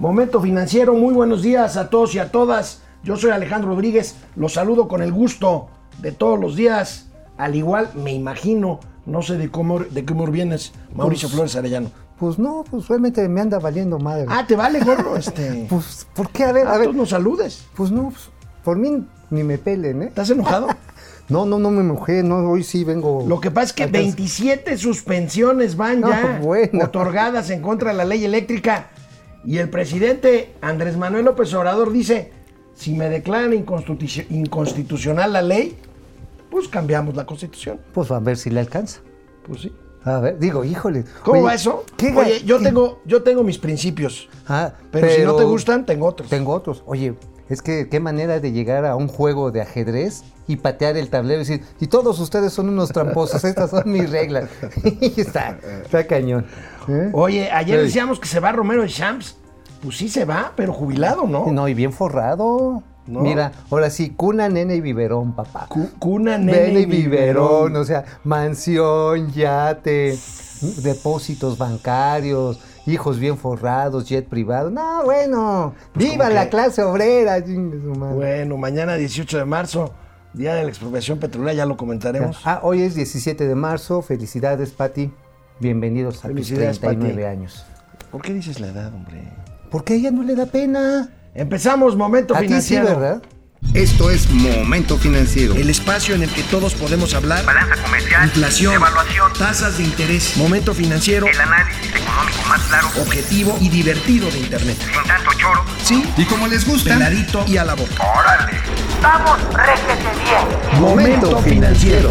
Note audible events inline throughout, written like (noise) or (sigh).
Momento financiero, muy buenos días a todos y a todas. Yo soy Alejandro Rodríguez, los saludo con el gusto de todos los días. Al igual, me imagino, no sé de cómo de qué humor vienes, Mauricio Pues- Flores Arellano. Pues no, pues realmente me anda valiendo madre. Ah, te vale, gorro, (laughs) este. Pues, ¿por qué? A ver, ah, a ver. tú no saludes. Pues no, pues, por mí ni me pelen, ¿eh? ¿Estás enojado? (laughs) No, no, no me mojé, no, hoy sí vengo. Lo que pasa es que Alcanza- 27 suspensiones van No, ya (laughs) bueno. otorgadas en contra de la ley eléctrica. Y el presidente Andrés Manuel López Obrador dice, si me declaran inconstitu- inconstitucional la ley, pues cambiamos la constitución. Pues a ver si le alcanza. Pues sí. A ver, digo, híjole. ¿Cómo Oye, va eso? ¿qué Oye, yo qué- tengo, yo tengo mis principios, Ah, pero, si no te gustan, tengo otros. Tengo otros. Oye, es que qué manera de llegar a un juego de ajedrez y patear el tablero y decir, y todos ustedes son unos tramposos, estas son mis reglas. (laughs) (laughs) Está, está cañón. ¿eh? Oye, ayer decíamos que se va Romero de Champs. Pues sí se va, pero jubilado, ¿no? No, y bien forrado. No. Mira, ahora sí, cuna, nene y biberón, papá. Cu- Cuna, nene Nene y biberón, biberón. o sea, mansión, yate, depósitos bancarios, hijos bien forrados, jet privado. No, bueno, viva Pues como la que- clase obrera. Bueno, mañana 18 de marzo, día de la expropiación petrolera, ya lo comentaremos. Ah, hoy es 17 de marzo. Felicidades, Pati. Bienvenidos a Felicidades, tus 39 Pati. años. ¿Por qué dices la edad, hombre? ¿Por qué a ella no le da pena? Empezamos, momento A ti sí, financiero. ¿verdad? Esto es Momento Financiero. El espacio en el que todos podemos hablar. balanza comercial, Inflación, evaluación, tasas de interés, momento financiero, el análisis económico más claro, objetivo y divertido de Internet. sin tanto choro. Sí, Y como les gusta, peladito y a la boca. ¡Órale! ¡Vamos, réjete bien! Momento financiero.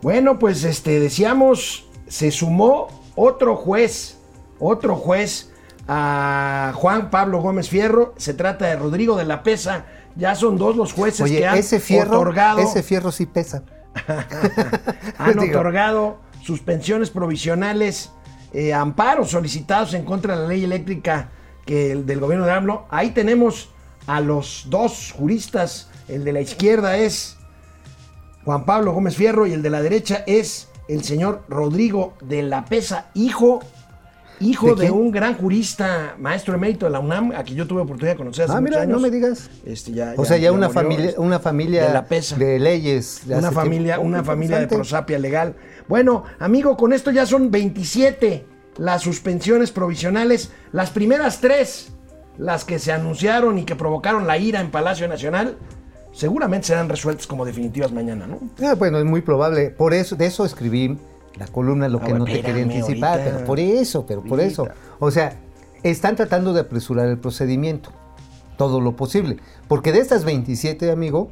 Bueno, pues este decíamos, se sumó otro juez, otro juez a Juan Pablo Gómez Fierro. Se trata de Rodrigo de la Pesa. Ya son dos los jueces Oye, que han ese fierro, otorgado, ese fierro sí pesa. (laughs) han (laughs) Digo. otorgado suspensiones provisionales, eh, amparos solicitados en contra de la ley eléctrica que el del gobierno de AMLO. Ahí tenemos a los dos juristas. El de la izquierda es Juan Pablo Gómez Fierro y el de la derecha es el señor Rodrigo de la Pesa, hijo, hijo ¿De un gran jurista, maestro emérito de la UNAM, a quien yo tuve oportunidad de conocer hace Ah, muchos mira, años. no me digas. Este, ya, O sea, ya, una, murió, familia, una familia de la Pesa. de leyes. de una familia, tiempo. una familia de prosapia legal. Bueno, amigo, con esto ya son 27 las suspensiones provisionales. Las primeras tres, las que se anunciaron y que provocaron la ira en Palacio Nacional, seguramente serán resueltas como definitivas mañana, ¿no? Ah, bueno, es muy probable. Por eso, de eso escribí la columna, lo Ah, que bueno, no te quería anticipar, ahorita. pero por eso, pero por eso. O sea, están tratando de apresurar el procedimiento, todo lo posible. Porque de estas 27, amigo,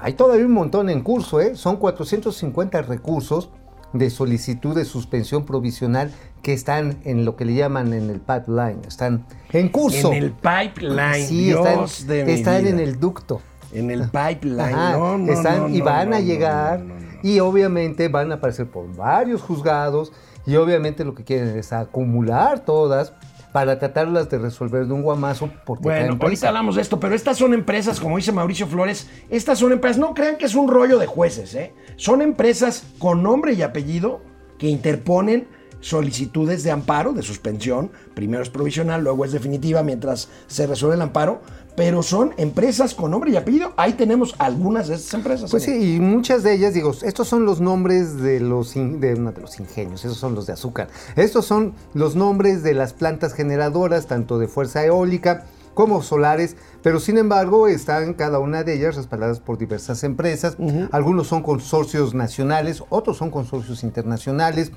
hay todavía un montón en curso, ¿eh? Son 450 recursos de solicitud de suspensión provisional que están en lo que le llaman en el pipeline, están en curso. En el pipeline, Sí, Dios están, de mi están en el ducto. En el pipeline. Ajá, no, no, están no, y van a llegar y obviamente van a aparecer por varios juzgados y obviamente lo que quieren es acumular todas para tratarlas de resolver de un guamazo porque Bueno, ahorita hablamos de esto, pero estas son empresas, como dice Mauricio Flores, estas son empresas, no crean que es un rollo de jueces, ¿eh? Son empresas con nombre y apellido que interponen solicitudes de amparo, de suspensión, primero es provisional, luego es definitiva mientras se resuelve el amparo, pero son empresas con nombre y apellido, ahí tenemos algunas de estas empresas. Pues sí, y muchas de ellas, digo, estos son los nombres de los, in- de, no, de los ingenios, esos son los de azúcar. Estos son los nombres de las plantas generadoras, tanto de fuerza eólica como solares, pero sin embargo están cada una de ellas respaldadas por diversas empresas. Algunos son consorcios nacionales, otros son consorcios internacionales.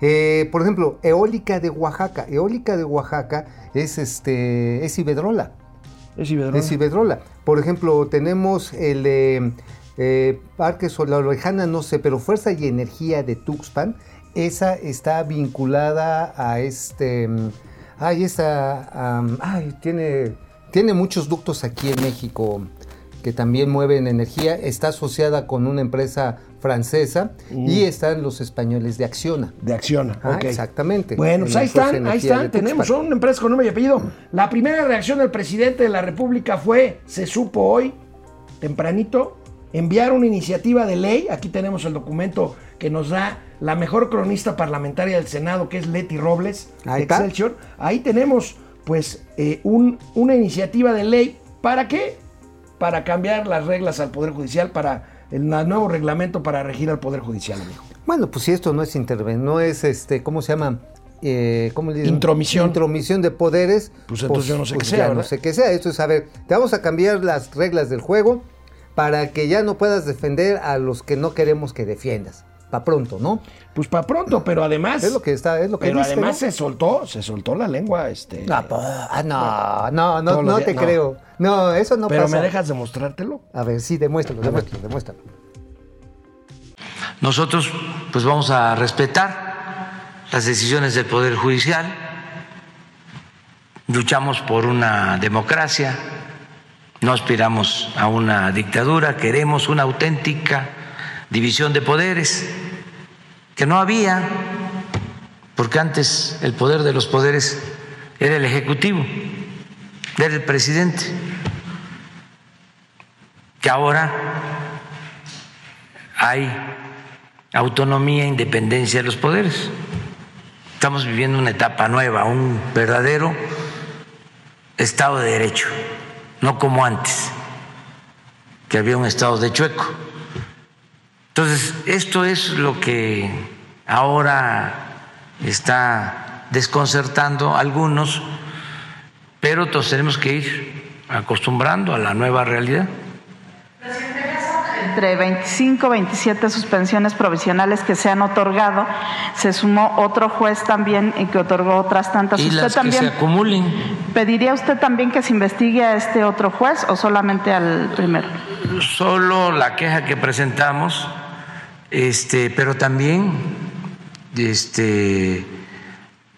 Eh, por ejemplo, Eólica de Oaxaca. Eólica de Oaxaca es, este, es Iberdrola. Es Iberdrola. Es Iberdrola. Por ejemplo, tenemos el eh, Parque Solar Lejana, no sé, pero Fuerza y Energía de Tuxpan. Esa está vinculada a este. Ay, esa. ay, tiene, tiene muchos ductos aquí en México que también mueven energía. Está asociada con una empresa francesa y están los españoles de Acciona. De Acciona, Ah, exactamente. Bueno, En pues ahí están, ahí están, tenemos, son empresas con nombre y apellido. La primera reacción del presidente de la República fue, se supo hoy, tempranito, enviar una iniciativa de ley, aquí tenemos el documento que nos da la mejor cronista parlamentaria del Senado, que es Leti Robles, Ahí de. Excelsior. Ahí tenemos, pues, eh, un- una iniciativa de ley. ¿Para qué? Para cambiar las reglas al Poder Judicial, para el nuevo reglamento para regir al Poder Judicial, amigo. Bueno, pues si esto no es interven, no es este, ¿cómo se llama? Eh, ¿cómo le dicen? Intromisión. Intromisión de poderes. Pues entonces yo no sé qué sea, ya no sé qué sea. Esto es, a ver, te vamos a cambiar las reglas del juego para que ya no puedas defender a los que no queremos que defiendas. Pa' pronto, ¿no? Pues para pronto, pero además. Es lo que está, es lo que Pero dice, además ¿no? se soltó, se soltó la lengua, este. No, po- ah, no, no, no, te no. creo. No, eso no pero pasa. me dejas demostrártelo. A ver, sí, demuéstralo, demuéstralo, demuéstralo. Nosotros pues vamos a respetar las decisiones del Poder Judicial, luchamos por una democracia, no aspiramos a una dictadura, queremos una auténtica división de poderes, que no había, porque antes el poder de los poderes era el Ejecutivo, era el presidente, que ahora hay autonomía e independencia de los poderes. Estamos viviendo una etapa nueva, un verdadero Estado de Derecho, no como antes, que había un Estado de chueco. Entonces, esto es lo que ahora está desconcertando a algunos, pero todos tenemos que ir acostumbrando a la nueva realidad. Entre 25 27 suspensiones provisionales que se han otorgado, se sumó otro juez también y que otorgó otras tantas. Y ¿Usted las que también se acumulen. pediría usted también que se investigue a este otro juez o solamente al primero? solo la queja que presentamos, este, pero también este,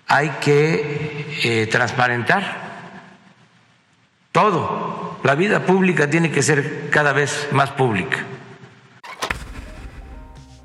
hay que eh, transparentar todo. La vida pública tiene que ser cada vez más pública.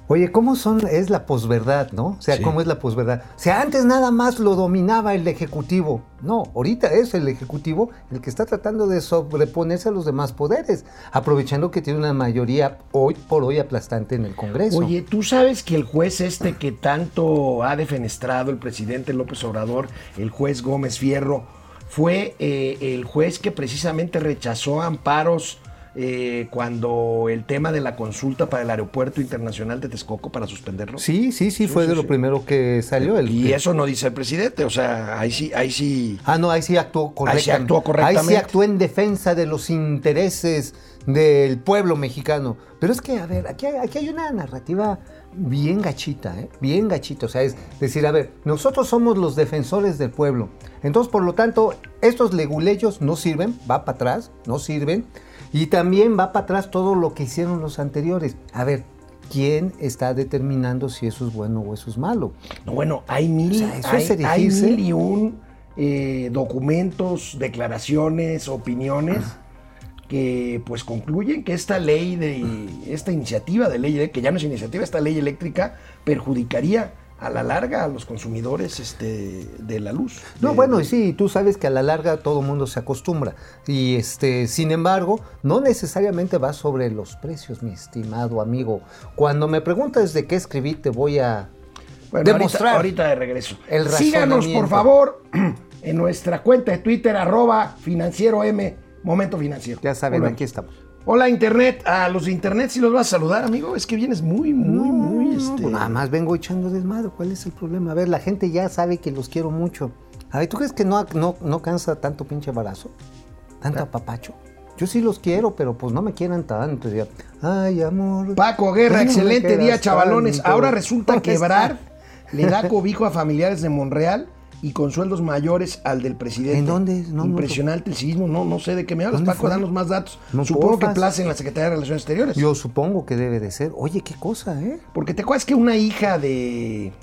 Oye, ¿cómo son, es la posverdad, no? O sea, Sí. ¿cómo es la posverdad? O sea, antes nada más lo dominaba el Ejecutivo. No, ahorita es el Ejecutivo el que está tratando de sobreponerse a los demás poderes, aprovechando que tiene una mayoría hoy por hoy aplastante en el Congreso. Oye, ¿tú sabes que el juez este que tanto ha defenestrado el presidente López Obrador, el juez Gómez Fierro, fue eh, el juez que precisamente rechazó amparos eh, cuando el tema de la consulta para el aeropuerto internacional de Texcoco para suspenderlo? Sí, sí, sí, fue sí, de lo primero que salió. El Y eso no dice el presidente, o sea, ahí sí, ahí sí. Ah, no, ahí sí actuó Ahí correctamente. sí actuó Ahí correctamente. sí actuó en defensa de los intereses del pueblo mexicano. Pero es que, a ver, aquí hay, aquí hay una narrativa bien gachita, ¿eh? bien gachita. O sea, es decir, a ver, nosotros somos los defensores del pueblo. Entonces, por lo tanto, estos leguleyos no sirven, va para atrás, no sirven. Y también va para atrás todo lo que hicieron los anteriores. A ver, ¿quién está determinando si eso es bueno o eso es malo? No, bueno, hay mil, O sea, eso hay, es hay erigirse. mil y un eh, documentos, declaraciones, opiniones que pues concluyen que esta ley de esta iniciativa de ley que ya no es iniciativa, esta ley eléctrica perjudicaría a la larga a los consumidores este, de la luz. No, De- bueno, y sí, tú sabes que a la larga todo el mundo se acostumbra. Y este, sin embargo, no necesariamente va sobre los precios, mi estimado amigo. Cuando me preguntas de qué escribí, te voy a Bueno, demostrar. Ahorita, ahorita de regreso. el Síganos, por favor, (clears throat) en nuestra cuenta de Twitter, arroba financiero M, momento financiero. Ya saben, aquí estamos. Hola Internet, a los de Internet si los vas a saludar, amigo. Es que vienes muy, muy, muy. Este... pues nada más vengo echando desmadre. ¿Cuál es el problema? A ver, la gente ya sabe que los quiero mucho. A ver, ¿tú crees que no, no, no cansa tanto pinche barazo? ¿Tanto apapacho? Yo sí los quiero, pero pues no me quieran tanto. Ya. Ay, amor. Paco Guerra, excelente día, chavalones. tanto. Ahora resulta que (laughs) ¿Dónde Ebrard está? le da cobijo a familiares de Monreal y con sueldos mayores al del presidente. ¿En dónde? No, no, Impresionante el sismo, no, no sé de qué me hablas, ¿Dónde Paco, fue? danos más datos. No, Supongo que place en la Secretaría de Relaciones Exteriores. Yo supongo que debe de ser. Oye, qué cosa, ¿eh? Porque te acuerdas que una hija de,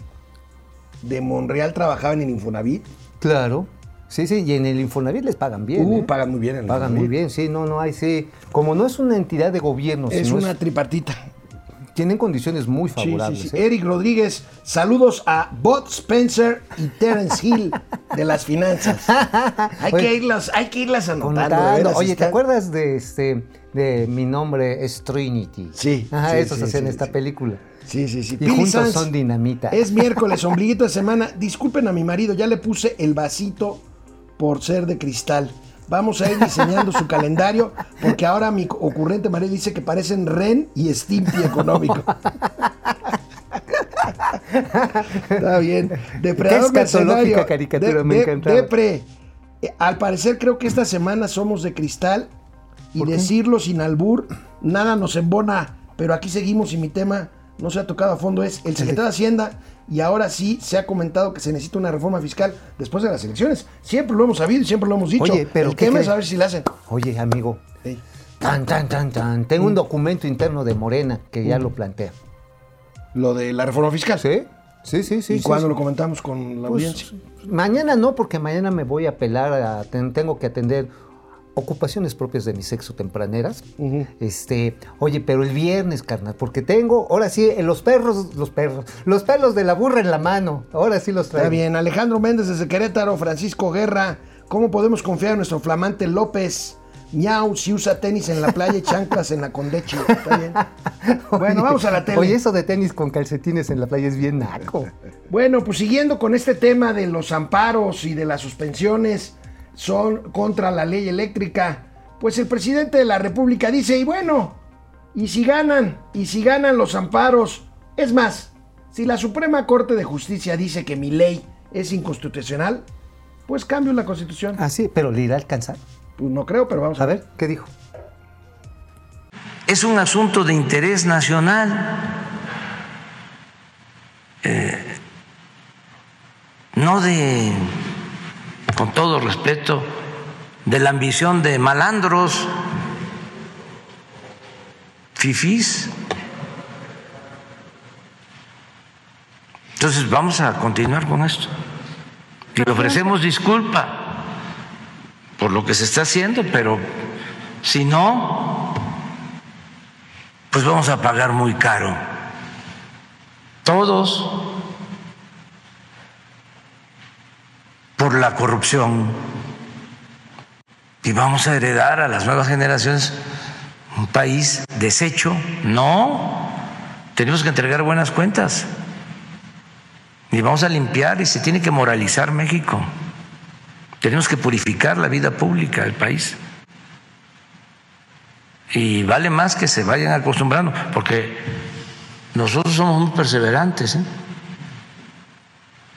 de Monreal trabajaba en el Infonavit. Claro. Sí, sí, y en el Infonavit les pagan bien. Uh, ¿eh? pagan muy bien en el Pagan Infonavit. muy bien, sí, no, no hay, sí. Como no es una entidad de gobierno, Es sino una es- tripartita. Tienen condiciones muy Sí, sí, favorables. sí. ¿eh? Eric Rodríguez, saludos a Bot Spencer y Terence Hill de las finanzas. (laughs) Hay, Oye, que, irlas, hay que irlas anotando. veras, Oye, ¿te acuerdas de este de mi nombre es Trinity? Sí, Ajá, eso sí, se hacía en sí, esta película. Sí, sí, sí. Y Pili juntos Sanz, son dinamita. Es (laughs) miércoles, ombliguito de semana. Disculpen a mi marido, ya le puse el vasito por ser de cristal. Vamos a ir diseñando su calendario porque ahora mi ocurrente marido dice que parecen Ren y Stimpy económico. Está bien. Depredador mercenario. caricatura, me encantaba. Depre. Eh, Al parecer creo que esta semana somos de cristal y decirlo sin albur, nada nos embona, pero aquí seguimos y mi tema no se ha tocado a fondo, es el secretario de Hacienda y ahora sí se ha comentado que se necesita una reforma fiscal después de las elecciones. Siempre lo hemos sabido y siempre lo hemos dicho. Oye, pero el ¿qué tema es cree? saber si la hacen. Oye, amigo. Ey. Tan, tan, tan, tan. Tengo un documento interno de Morena que ya lo plantea. Lo de la reforma fiscal. ¿Sí? Sí, sí, sí. ¿Y sí, cuándo sí. lo comentamos con la Pues, audiencia? mañana no, porque mañana me voy a apelar a. ten- tengo que atender ocupaciones propias de mi sexo tempraneras. Este, oye, pero el viernes, carnal, porque tengo, ahora sí, eh, los perros, los perros, los pelos de la burra en la mano. Ahora sí los traigo. Está bien. Alejandro Méndez desde Querétaro, Francisco Guerra. ¿Cómo podemos confiar en nuestro flamante López? Miau, si usa tenis en la playa y chanclas en la Condechi. Está bien. (laughs) Bueno, vamos a la tele. Oye, eso de tenis con calcetines en la playa es bien naco. Bueno, pues siguiendo con este tema de los amparos y de las suspensiones son contra la ley eléctrica, pues el presidente de la República dice, y bueno, y si ganan, y si ganan los amparos, es más, si la Suprema Corte de Justicia dice que mi ley es inconstitucional, pues cambio la constitución. Ah, sí, pero le irá a alcanzar. Pues no creo, pero vamos a A ver. ver, ¿qué dijo? es un asunto de interés nacional. Eh, no de, con todo respeto, de la ambición de malandros, fifís. Entonces vamos a continuar con esto. Y le ofrecemos disculpa por lo que se está haciendo, pero si no, pues vamos a pagar muy caro. Todos por la corrupción. Y vamos a heredar a las nuevas generaciones un país deshecho. No, tenemos que entregar buenas cuentas. Y vamos a limpiar y se tiene que moralizar México. Tenemos que purificar la vida pública del país. Y vale más que se vayan acostumbrando, porque nosotros somos muy perseverantes. ¿eh?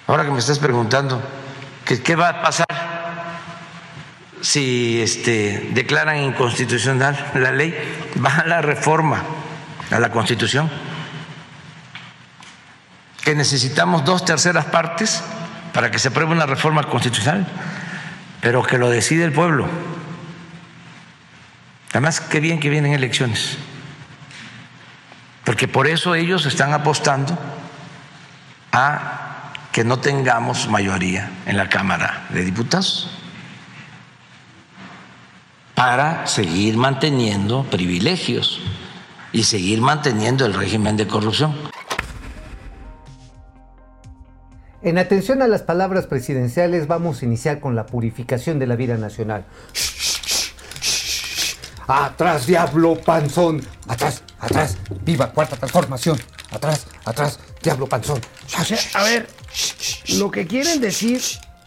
Ahora que me estás preguntando, ¿qué, qué va a pasar si este, declaran inconstitucional la ley? Va a la reforma a la Constitución, que necesitamos dos terceras partes para que se apruebe una reforma constitucional, pero que lo decide el pueblo. Además, qué bien que vienen elecciones, porque por eso ellos están apostando a que no tengamos mayoría en la Cámara de Diputados para seguir manteniendo privilegios y seguir manteniendo el régimen de corrupción. En atención a las palabras presidenciales, vamos a iniciar con la purificación de la vida nacional. Atrás, diablo panzón. Atrás, atrás. Viva cuarta transformación. Atrás, atrás, diablo panzón. A ver, lo que quieren decir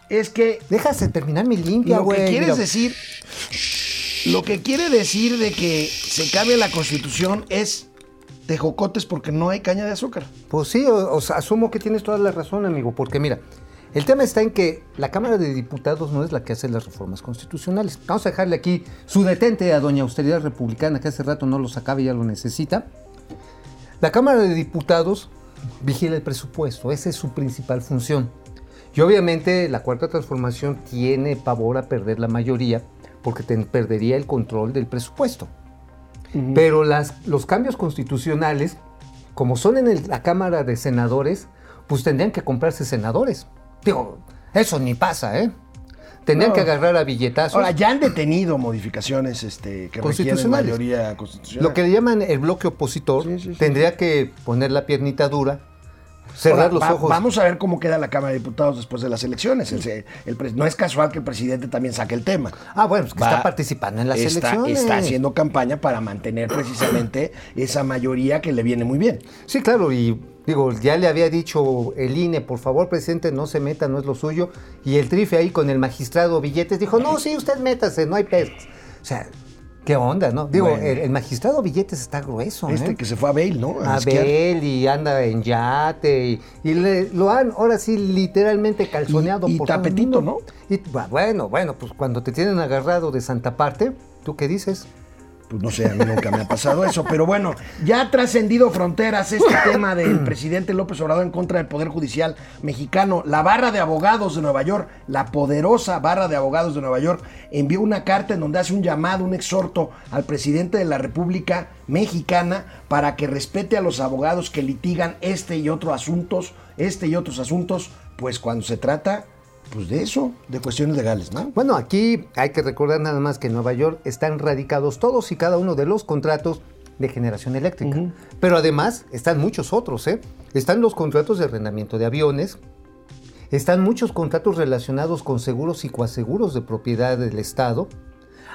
es que Déjase terminar mi limpia, lo güey. que quieres Mira. decir, lo que quiere decir de que se cambie la constitución es tejocotes porque no hay caña de azúcar. Pues sí, o, o sea, asumo que tienes toda la razón, amigo, porque mira, el tema está en que la Cámara de Diputados no es la que hace las reformas constitucionales. Vamos a dejarle aquí su detente a doña Austeridad Republicana, que hace rato no lo sacaba y ya lo necesita. La Cámara de Diputados vigila el presupuesto, esa es su principal función. Y obviamente la Cuarta Transformación tiene pavor a perder la mayoría porque te- perdería el control del presupuesto. Pero las, los cambios constitucionales, como son en el- la Cámara de Senadores, pues tendrían que comprarse senadores. Digo, eso ni pasa, ¿eh? Tendrían No. que agarrar a billetazos. Ahora, ya han detenido modificaciones este, que requieren mayoría constitucional. Lo que le llaman el bloque opositor Sí, sí, sí. tendría que poner la piernita dura cerrar Ahora, los va- ojos. Vamos a ver cómo queda la Cámara de Diputados después de las elecciones. El el no es casual que el presidente también saque el tema. Ah, bueno, pues que Va- está participando en las está, elecciones. Está haciendo campaña para mantener precisamente esa mayoría que le viene muy bien. Sí, claro, y digo, ya le había dicho el INE, por favor, presidente, no se meta, no es lo suyo. Y el trife ahí con el magistrado Billetes dijo, no, sí, usted métase, no hay pedos. O sea, ¿qué onda, no? Digo, Bueno. el, el magistrado Billetes está grueso, Este ¿eh? que se fue a Bale, ¿no? A. Bel y anda en yate y, y le- lo han ahora sí literalmente calzoneado Y- y por todo el tapetito, mundo. Y bu- bueno, bueno, pues cuando te tienen agarrado de Santa Parte, ¿tú qué dices? Pues no sé, a mí nunca me ha pasado eso, pero bueno, ya ha trascendido fronteras este (laughs) tema del presidente López Obrador en contra del Poder Judicial mexicano. La barra de abogados de Nueva York, la poderosa barra de abogados de Nueva York, envió una carta en donde hace un llamado, un exhorto al presidente de la República Mexicana para que respete a los abogados que litigan este y otros asuntos, este y otros asuntos, pues cuando se trata, pues de eso, de cuestiones legales, ¿no? Bueno, aquí hay que recordar nada más que en Nueva York están radicados todos y cada uno de los contratos de generación eléctrica. Pero además están muchos otros, ¿eh? Están los contratos de arrendamiento de aviones, están muchos contratos relacionados con seguros y coaseguros de propiedad del Estado.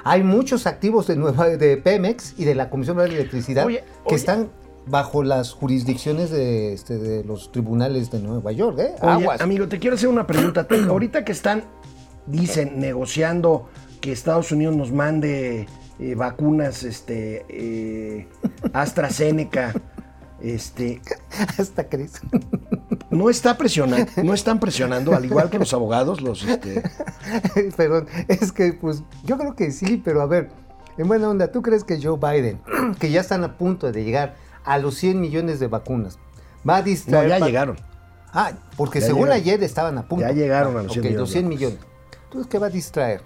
Hay muchos activos de, Nueva, de Pemex y de la Comisión de Electricidad Oye, que oye. están bajo las jurisdicciones de, este, de los tribunales de Nueva York, ¿eh? Oye, Aguas. amigo, te quiero hacer una pregunta. (clears throat) Ahorita que están, dicen, negociando que Estados Unidos nos mande eh, vacunas, este, eh, AstraZeneca, este, (laughs) Hasta crees. no está presionando, no están presionando, al igual que los abogados, los, este, (laughs) Perdón, es que pues yo creo que sí, pero a ver, en buena onda, ¿tú crees que Joe Biden, que ya están a punto de llegar a los 100 millones de vacunas, va a no, distraer... ya pa- llegaron. Ah, porque Ya según llegaron. ayer estaban a punto. Ya llegaron a los ok, 100 millones los de 100 vacunas. millones. Entonces, ¿qué va a distraer?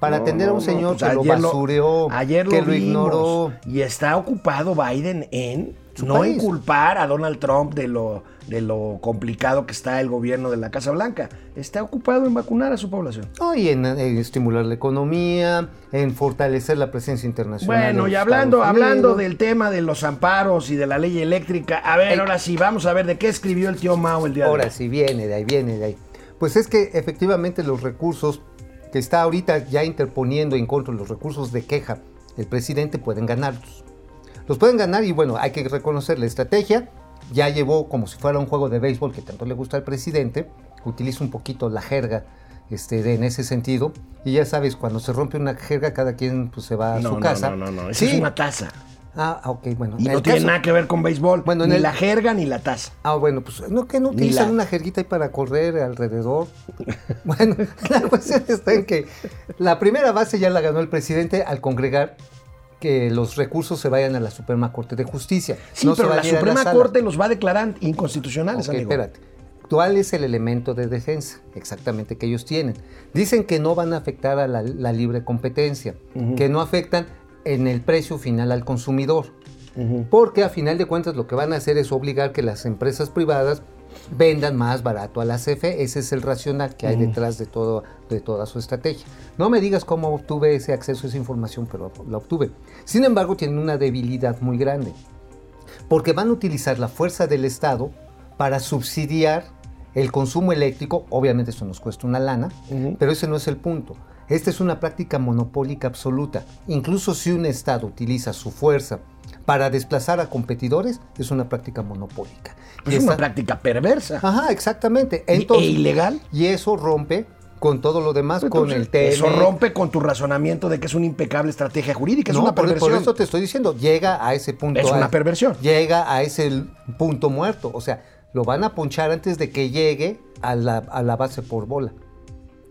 Para No, atender a un no, no, señor pues que lo basureó, ayer lo que lo ignoró. Y está ocupado Biden en no país. inculpar a Donald Trump de lo, de lo complicado que está el gobierno de la Casa Blanca. Está ocupado en vacunar a su población. No, y en, en estimular la economía, en fortalecer la presencia internacional. de Bueno, y hablando, Estados hablando Unidos. del tema de los amparos y de la ley eléctrica, a ver, ahora sí, vamos a ver de qué escribió el tío Mao el día de Ahora hoy. sí, viene de ahí, viene de ahí. Pues es que efectivamente los recursos que está ahorita ya interponiendo en contra de los recursos de queja el presidente pueden ganarlos. Los pueden ganar y bueno, hay que reconocer la estrategia. Ya llevó como si fuera un juego de béisbol que tanto le gusta al presidente, utiliza un poquito la jerga este, de- en ese sentido. Y ya sabes, cuando se rompe una jerga, cada quien pues, se va a No, su no, casa. no, no, no, Sí. es una taza. Ah, ok, bueno. Y no tiene caso- nada que ver con béisbol. Bueno, en ni el- la jerga ni la taza. Ah, bueno, pues no que no utilizan la- una jerguita ahí para correr alrededor. (laughs) bueno, (laughs) la cuestión está en que la primera base ya la ganó el presidente al congregar que los recursos se vayan a la Suprema Corte de Justicia. Sí, No pero la Suprema. Corte los va a declarar inconstitucionales, Ok, amigo. espérate. ¿Cuál es el elemento de defensa exactamente que ellos tienen? Dicen que no van a afectar a la, la libre competencia, que no afectan en el precio final al consumidor, porque a final de cuentas lo que van a hacer es obligar que las empresas privadas vendan más barato a la CFE. Ese es el racional que hay detrás de, todo, de toda su estrategia. No me digas cómo obtuve ese acceso a esa información, pero la obtuve. Sin embargo, tienen una debilidad muy grande porque van a utilizar la fuerza del Estado para subsidiar el consumo eléctrico. Obviamente eso nos cuesta una lana, pero ese no es el punto. Esta es una práctica monopólica absoluta. Incluso si un Estado utiliza su fuerza para desplazar a competidores, es una práctica monopólica. Pues Y es una práctica perversa. Ajá, exactamente. Y- Entonces, e ilegal. Y eso rompe con todo lo demás, con el TN. Eso rompe con tu razonamiento de que es una impecable estrategia jurídica. Es no, una por, perversión. por eso te estoy diciendo, llega a ese punto. Es una perversión. Llega a ese punto muerto. O sea, lo van a ponchar antes de que llegue a la, a la base por bola.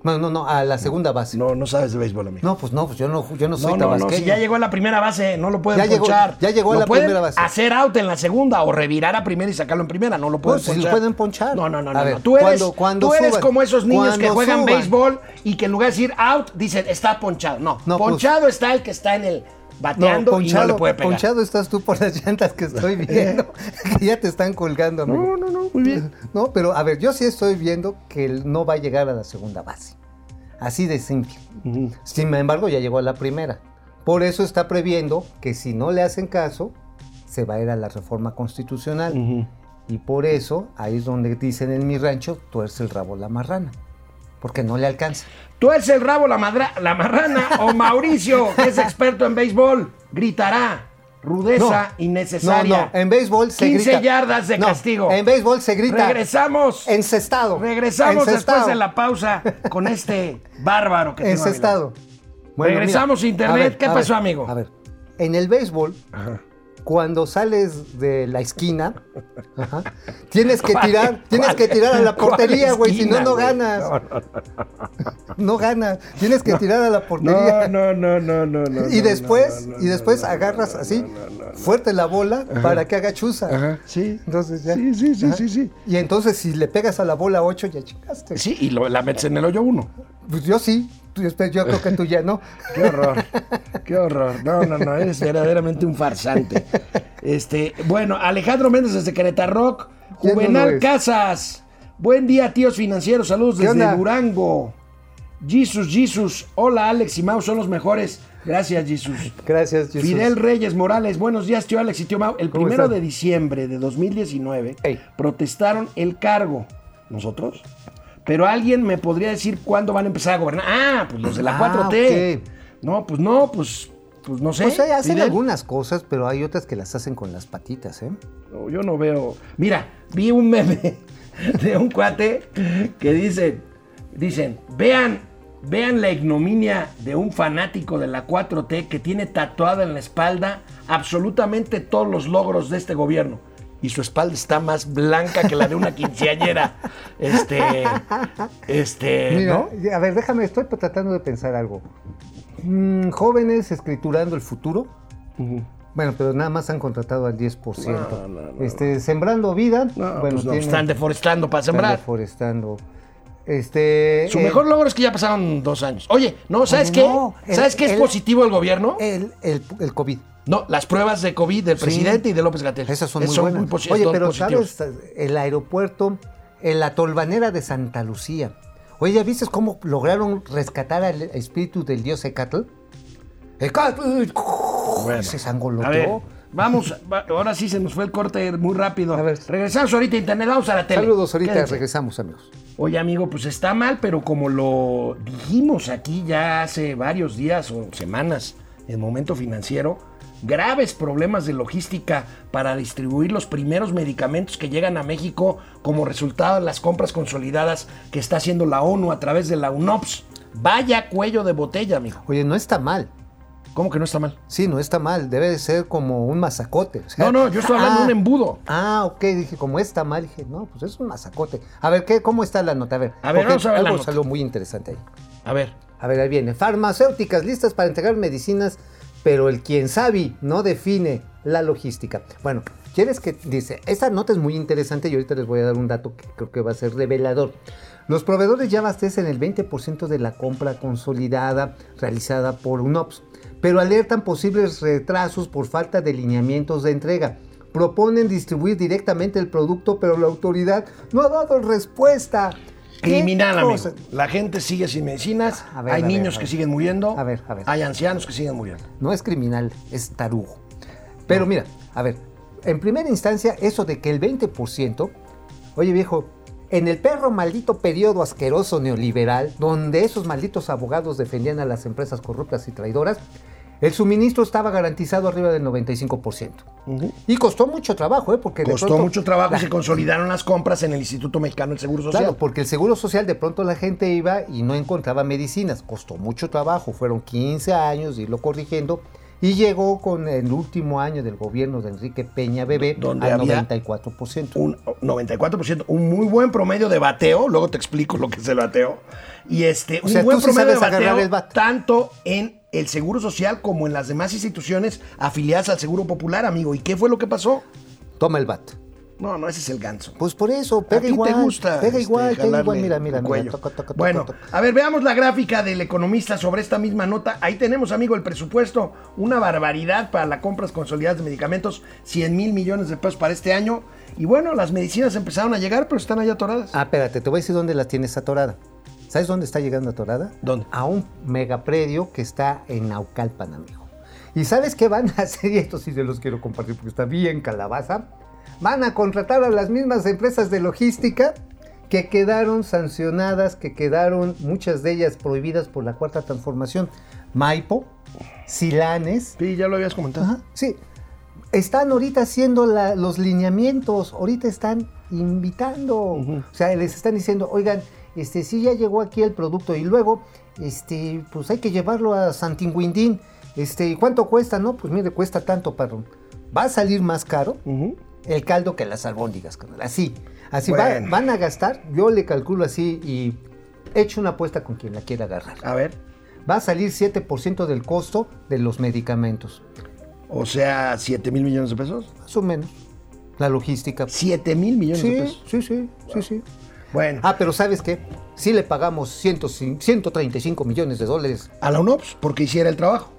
No, no, no, a la segunda base. No, No, no sabes de béisbol, amigo. pues no, pues yo no, yo no soy No, no, no, si ya llegó a la primera base, no lo pueden Ya llegó- ponchar. ya llegó a la primera base. hacer out en la segunda o revirar a primera y sacarlo en primera, no lo pueden si lo ponchar. pueden ponchar. No, no, no, A no. ver, no. Tú eres, cuando- cuando tú eres suban, como esos niños que juegan suban. béisbol y que en lugar de decir out, dicen está ponchado. No, No, pues- ponchado está el que está en el bateando y no le puede pegar. ponchado estás tú por las llantas que estoy (laughs) viendo. que ya te están colgando, amigo. No, no, no, muy bien. No, pero a ver, yo sí estoy viendo que él no va a llegar a la segunda base. Así de simple. Sin embargo, ya llegó a la primera. Por eso está previendo que si no le hacen caso, se va a ir a la reforma constitucional. Y por eso, ahí es donde dicen en mi rancho, tuerce el rabo la marrana. Porque no le alcanza. ¿Tú eres el rabo la, madra- la marrana o (laughs) Mauricio, que es experto en béisbol, gritará rudeza innecesaria? No, no, en béisbol se 15 grita. yardas de No, castigo. En béisbol se grita. Regresamos. Encestado. Regresamos después Encestado. de la pausa con este bárbaro que tengo a mi lado. Encestado. Regresamos a internet. ¿Qué pasó, amigo? A ver, en el béisbol, cuando sales de la esquina, (laughs) ajá, tienes que ¿Cuál- tirar, tienes que tirar a la portería, güey, si no, no ganas. No, no, No ganas, tienes que tirar a la portería. no, no, no, no, no. y después, y después agarras así, fuerte la bola para que haga chuza. Ajá, sí. Entonces ya. Sí, sí, sí, sí, sí. Y entonces si le pegas a la bola 8 ya chingaste. Sí, y lo- la metes en el hoyo uno. Pues yo sí, tú- yo creo que tú ya no. (laughs) Qué horror, qué horror. No, no, no, eres verdaderamente un farsante. Este, bueno, Alejandro Méndez desde Querétaro Rock, ¿Quién no Juvenal es? Casas. Buen día, tíos financieros. Saludos ¿Qué desde onda? Durango. Jesus, Jesus. Hola, Alex y Mau, son los mejores. Gracias, Jesus. Gracias, Jesús. Fidel Reyes Morales, buenos días, tío Alex y tío Mau. El ¿Cómo primero están? de diciembre de 2019 Ey. protestaron el cargo. ¿Nosotros? Pero alguien me podría decir cuándo van a empezar a gobernar. Ah, pues los de la Ah, 4T. ok. No, pues no, pues, pues no sé. Pues ahí hacen Fidel. algunas cosas, pero hay otras que las hacen con las patitas, ¿eh? No, yo no veo. Mira, vi un meme (laughs) de un cuate que dice, dicen, vean, vean la ignominia de un fanático de la 4T que tiene tatuada en la espalda absolutamente todos los logros de este gobierno. Y su espalda está más blanca que la de una (laughs) quinceañera. Este, este, Mira, ¿no? a ver, déjame, estoy tratando de pensar algo. Mm, jóvenes escriturando el futuro. Bueno, pero nada más han contratado al 10%. No, no, no, este, sembrando vida. No, bueno, pues no, tienen- están deforestando para están sembrar. deforestando. Este, Su eh, mejor logro es que ya pasaron dos años. Oye, no, ¿sabes qué? el- ¿Sabes qué es el- positivo el gobierno? el, el, el COVID. No, las pruebas de COVID del Sí. presidente y de López Gatel. Esas son muy buenas. posi- Oye, son pero positivos. sabes, el aeropuerto, en la tolvanera de Santa Lucía. Oye, ¿ya viste cómo lograron rescatar al espíritu del dios Ecatl? Ecatl. Bueno, Se A ver, sangoloteó. vamos, va- ahora sí se nos fue el corte muy rápido. A ver. Regresamos ahorita a internet, vamos a la tele. Saludos, ahorita Quédense. regresamos, amigos. Oye, amigo, pues está mal, pero como lo dijimos aquí ya hace varios días o semanas en Momento Financiero, graves problemas de logística para distribuir los primeros medicamentos que llegan a México como resultado de las compras consolidadas que está haciendo la ONU a través de la UNOPS. Vaya cuello de botella, amigo. Oye, no está mal. ¿Cómo que no está mal? Sí, no está mal. Debe de ser como un mazacote. o sea- No, no, yo estoy hablando de un embudo. Ah, ok. Dije, como está mal, dije, no, pues es un mazacote. A ver, ¿qué, ¿cómo está la nota? A ver, A ver, vamos a ver la algo nota. salió muy interesante ahí. A ver. A ver, ahí viene. Farmacéuticas listas para entregar medicinas, pero el quien sabe no define la logística. Bueno, ¿quieres que dice? Esta nota es muy interesante y ahorita les voy a dar un dato que creo que va a ser revelador. Los proveedores ya abastecen el 20% de la compra consolidada realizada por UNOPS, pero alertan posibles retrasos por falta de lineamientos de entrega. Proponen distribuir directamente el producto, pero la autoridad no ha dado respuesta. ¿Qué Criminal, amigo. La gente sigue sin medicinas, A ver, hay a niños que siguen muriendo, A ver, a ver. hay ancianos que siguen muriendo. No es criminal, es tarugo. Pero mira, a ver, en primera instancia, eso de que el 20%, oye viejo, en el perro maldito periodo asqueroso neoliberal, donde esos malditos abogados defendían a las empresas corruptas y traidoras, el suministro estaba garantizado arriba del 95%. Y costó mucho trabajo, ¿eh? Porque de Costó pronto- mucho trabajo y se consolidaron las compras en el Instituto Mexicano del Seguro Social. Claro, porque el Seguro Social de pronto la gente iba y no encontraba medicinas. Costó mucho trabajo, fueron 15 años de irlo corrigiendo y llegó con el último año del gobierno de Enrique Peña Bebé Donde al había 94%. Un 94%, un muy buen promedio de bateo, luego te explico lo que es el bateo. Y este, O un sea, buen tú sí promedio de bateo el bat. tanto en el Seguro Social como en las demás instituciones afiliadas al Seguro Popular, amigo. ¿Y qué fue lo que pasó? Toma el bat. No, no, ese es el ganso. Pues por eso, A pega ti igual. te gusta. Pega este, igual, pega jalarle igual. Mira, mira, mira. toca, toca, bueno, a ver, veamos la gráfica del economista sobre esta misma nota. Ahí tenemos, amigo, el presupuesto. Una barbaridad para las compras consolidadas de medicamentos. 100 mil millones de pesos para este año. Y bueno, las medicinas empezaron a llegar, pero están allá atoradas. Ah, espérate, te voy a decir dónde las tienes atorada. ¿Sabes dónde está llegando atorada? ¿Dónde? A un megapredio que está en Naucalpan, amigo. ¿Y sabes qué van a (laughs) hacer? Y esto sí se los quiero compartir porque está bien calabaza. Van a contratar a las mismas empresas de logística que quedaron sancionadas, que quedaron muchas de ellas prohibidas por la cuarta transformación. Maipo, Silanes, Sí, ya lo habías comentado. Ajá, sí. Están ahorita haciendo la- los lineamientos, ahorita están invitando. O sea, les están diciendo, oigan, este sí ya llegó aquí el producto y luego, este, pues hay que llevarlo a Santinguindín. Este, ¿y ¿cuánto cuesta? No, pues mire, cuesta tanto, perro. Va a salir más caro Ujú. El caldo que las albóndigas. Así, así va- van a gastar, yo le calculo así y echo una apuesta con quien la quiera agarrar. A ver. Va a salir 7% del costo de los medicamentos. O sea, 7 mil millones de pesos. Más o menos. La logística. 7 mil millones de Sí, pesos. sí, sí, sí, sí. Bueno, Ah, pero ¿sabes qué? Sí le pagamos 100, 135 millones de dólares. a la UNOPS, porque hiciera el trabajo.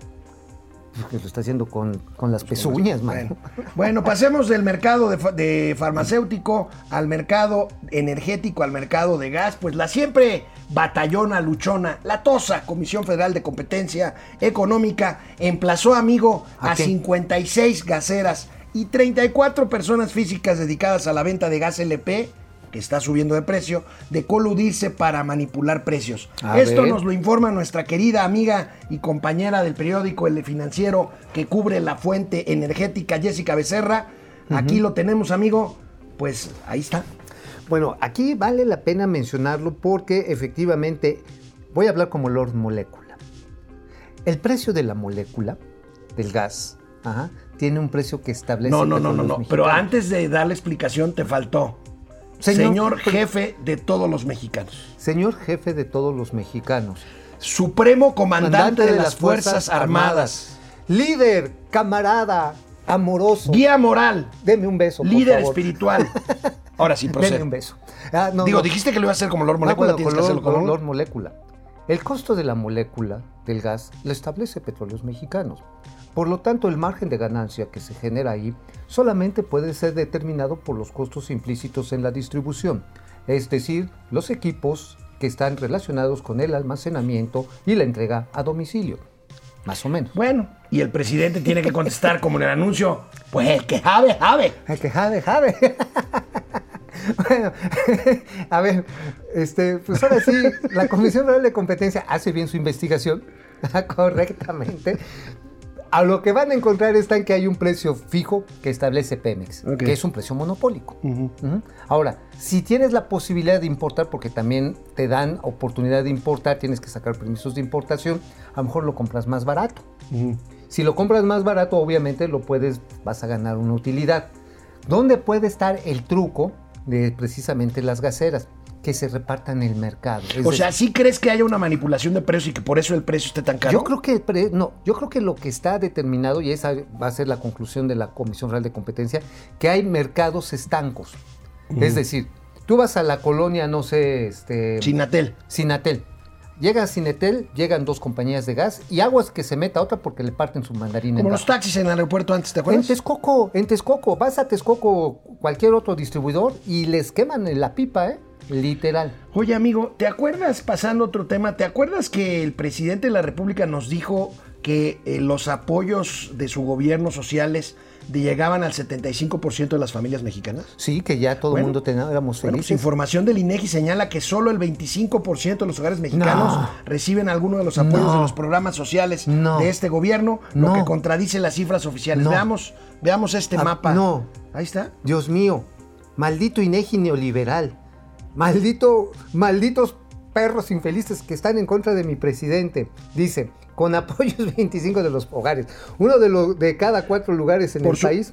Que lo está haciendo con, con las pezuñas, man. Bueno, bueno, pasemos del mercado de, fa- de farmacéutico al mercado energético, al mercado de gas. Pues la siempre batallona, luchona, la TOSA, Comisión Federal de Competencia Económica, emplazó, amigo, ¿A a, qué? 56 gaseras y 34 personas físicas dedicadas a la venta de gas LP, que está subiendo de precio, de coludirse para manipular precios. A Esto ver. nos lo informa nuestra querida amiga y compañera del periódico El Financiero que cubre la fuente energética, Jessica Becerra. Aquí lo tenemos, amigo. Pues ahí está. Bueno, aquí vale la pena mencionarlo porque efectivamente voy a hablar como Lord Molécula. El precio de la molécula del gas ajá, tiene un precio que establece. No, no, no, no, no. Pero antes de dar la explicación, te faltó. Señor- Señor, jefe de todos los mexicanos. Señor jefe de todos los mexicanos. Supremo comandante, de, las Fuerzas Armadas. Líder, camarada, amoroso. Guía moral. Deme un beso. por líder favor. espiritual. (laughs) Ahora sí, Deme procede. un beso. Ah, no, Digo, no. dijiste que lo iba a hacer como Lord No, Molecula, bueno, tienes que con hacerlo como Lord Molécula. El costo de la molécula del gas lo establece Petróleos Mexicanos. Por lo tanto, el margen de ganancia que se genera ahí solamente puede ser determinado por los costos implícitos en la distribución, es decir, los equipos que están relacionados con el almacenamiento y la entrega a domicilio. Más o menos. Bueno, y el presidente tiene que contestar como en el anuncio, pues el que jabe, jabe. El que jade, jade. (laughs) bueno, (laughs) a ver, este, pues ahora sí, la Comisión Federal de Competencia hace bien su investigación (laughs) correctamente. A lo que van a encontrar está en que hay un precio fijo que establece Pemex, que es un precio monopólico. Ahora, si tienes la posibilidad de importar, porque también te dan oportunidad de importar, tienes que sacar permisos de importación, a lo mejor lo compras más barato. Si lo compras más barato, obviamente lo puedes, vas a ganar una utilidad. ¿Dónde puede estar el truco de precisamente las gaseras? Que se repartan el mercado. Es O sea, ¿sí crees que haya una manipulación de precios y que por eso el precio esté tan caro? yo creo que el pre- no, yo creo que lo que está determinado y esa va a ser la conclusión de la Comisión Real de Competencia, que hay mercados estancos. Es decir, tú vas a la colonia, no sé, este Chinatel. Sinatel. Llega a Cinetel, llegan dos compañías de gas y aguas que se meta otra porque le parten su mandarín Como en los taxis en el aeropuerto antes, ¿te En acuerdas? Texcoco, en Texcoco, vas a Texcoco, cualquier otro distribuidor y les queman en la pipa, ¿eh? Literal. Oye, amigo, ¿te acuerdas, pasando otro tema, ¿te acuerdas que el presidente de la República nos dijo que eh, los apoyos de su gobierno sociales de- llegaban al 75% de las familias mexicanas? Sí, que ya todo el Bueno, mundo tenía- éramos Bueno, pues, información del INEGI señala que solo el 25% de los hogares mexicanos No. reciben alguno de los apoyos No. de los programas sociales No. de este gobierno, lo que contradice las cifras oficiales. Veamos, veamos este Ah, mapa. no. Ahí está. Dios mío, maldito Inegi neoliberal. Maldito, malditos perros infelices que están en contra de mi presidente. Dice, con apoyos (laughs) 25 de los hogares. Uno de, los de cada cuatro lugares en Por el su- país.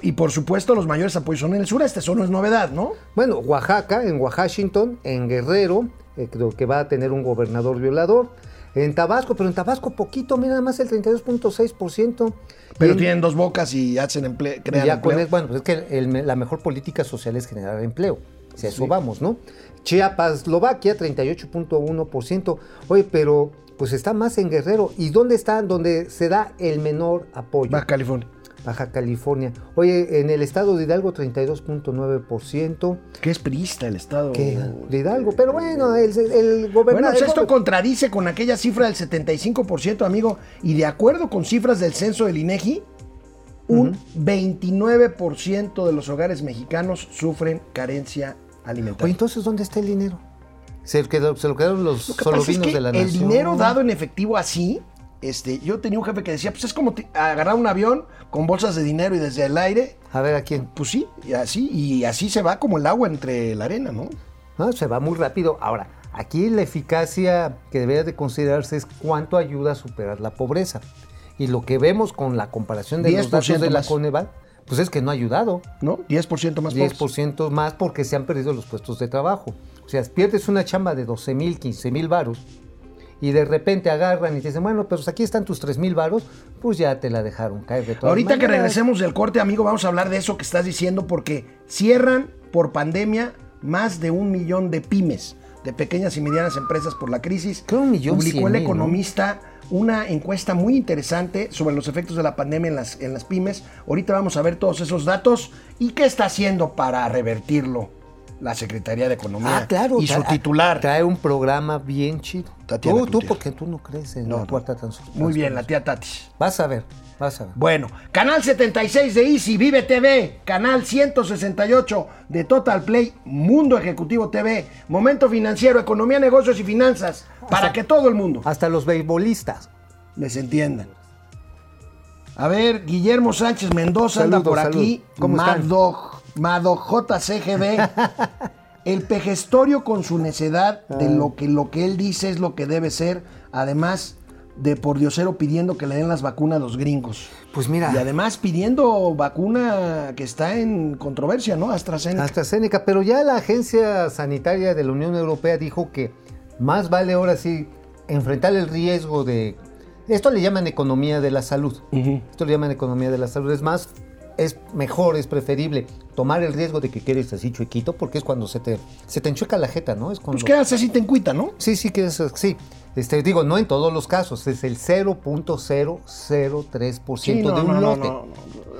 Y por supuesto, los mayores apoyos son en el sureste. Eso no es novedad, ¿no? Bueno, Oaxaca, en Washington, en Guerrero, eh, creo que va a tener un gobernador violador. En Tabasco, pero en Tabasco poquito, mira, nada más el 32.6%. Pero en- tienen dos bocas y hacen empleo, y ya con bueno, pues es que el- la mejor política social es generar empleo. Si a eso Sí. vamos, ¿no? Chiapas, Eslovaquia, 38.1%. Oye, pero pues está más en Guerrero. ¿Y dónde está donde se da el menor apoyo? Baja California. Baja California. Oye, en el estado de Hidalgo, 32.9%. Que es priista el estado. De Hidalgo. Pero bueno, el, el Bueno, gobernador. pues esto contradice con aquella cifra del 75%, amigo. Y de acuerdo con cifras del censo del INEGI, un 29% de los hogares mexicanos sufren carencia alimentaria. Oye, entonces, ¿dónde está el dinero? Se, quedó- se lo quedaron los Lo que pasa es solovinos que de la el nación. dinero dado en efectivo así, este, yo tenía un jefe que decía, pues es como agarrar un avión con bolsas de dinero y desde el aire, A ver, ¿a quién? pues sí, y así, y así se va como el agua entre la arena, ¿no? No, se va muy rápido. Ahora, aquí la eficacia que debería de considerarse es cuánto ayuda a superar la pobreza. Y lo que vemos con la comparación de los datos 10% de la. Coneval, pues es que no ha ayudado. ¿No? 10% más pobres. 10% más porque se han perdido los puestos de trabajo. O sea, pierdes una chamba de 12 mil, 15 mil varos y de repente agarran y te dicen, bueno, pero aquí están tus 3 mil varos, pues ya te la dejaron caer de todas Ahorita que regresemos del corte, amigo, vamos a hablar de eso que estás diciendo porque cierran por pandemia más de un millón de pymes, de pequeñas y medianas empresas por la crisis. Creo un millón Publicó el economista una encuesta muy interesante sobre los efectos de la pandemia en las, en las pymes. Ahorita vamos a ver todos esos datos y qué está haciendo para revertirlo la Secretaría de Economía Ah, claro. y su trae- titular. Trae un programa bien chido. Tatiana tú, tú, porque tú no crees en No, la cuarta transformación. Muy bien, la tía Tatis. Vas a ver, vas a ver. Bueno, canal 76 de Easy, Vive TV, canal 168 de Total Play, Mundo Ejecutivo TV, Momento Financiero, Economía, Negocios y Finanzas, para que todo el mundo Hasta los beisbolistas. les entiendan. A ver, Guillermo Sánchez Mendoza anda Saludos, por aquí. ¿Cómo están? Madog, Madog JCGB. (laughs) El pejestorio con su necedad de Ah. lo que, lo que él dice es lo que debe ser, además de por diosero pidiendo que le den las vacunas a los gringos. Pues mira, Y además pidiendo vacuna que está en controversia, ¿no? AstraZeneca. AstraZeneca, pero ya la Agencia Sanitaria de la Unión Europea dijo que más vale ahora sí enfrentar el riesgo de... Esto le llaman economía de la salud. Esto le llaman economía de la salud. Es más, es mejor, es preferible tomar el riesgo de que quedes así chuequito, porque es cuando se te, se te enchueca la jeta, ¿no? Es cuando... Pues quédate así te encuita, ¿no? Sí, sí, que es, sí. Este, digo, no en todos los casos, es el 0.003% Sí, de un no, lote. no,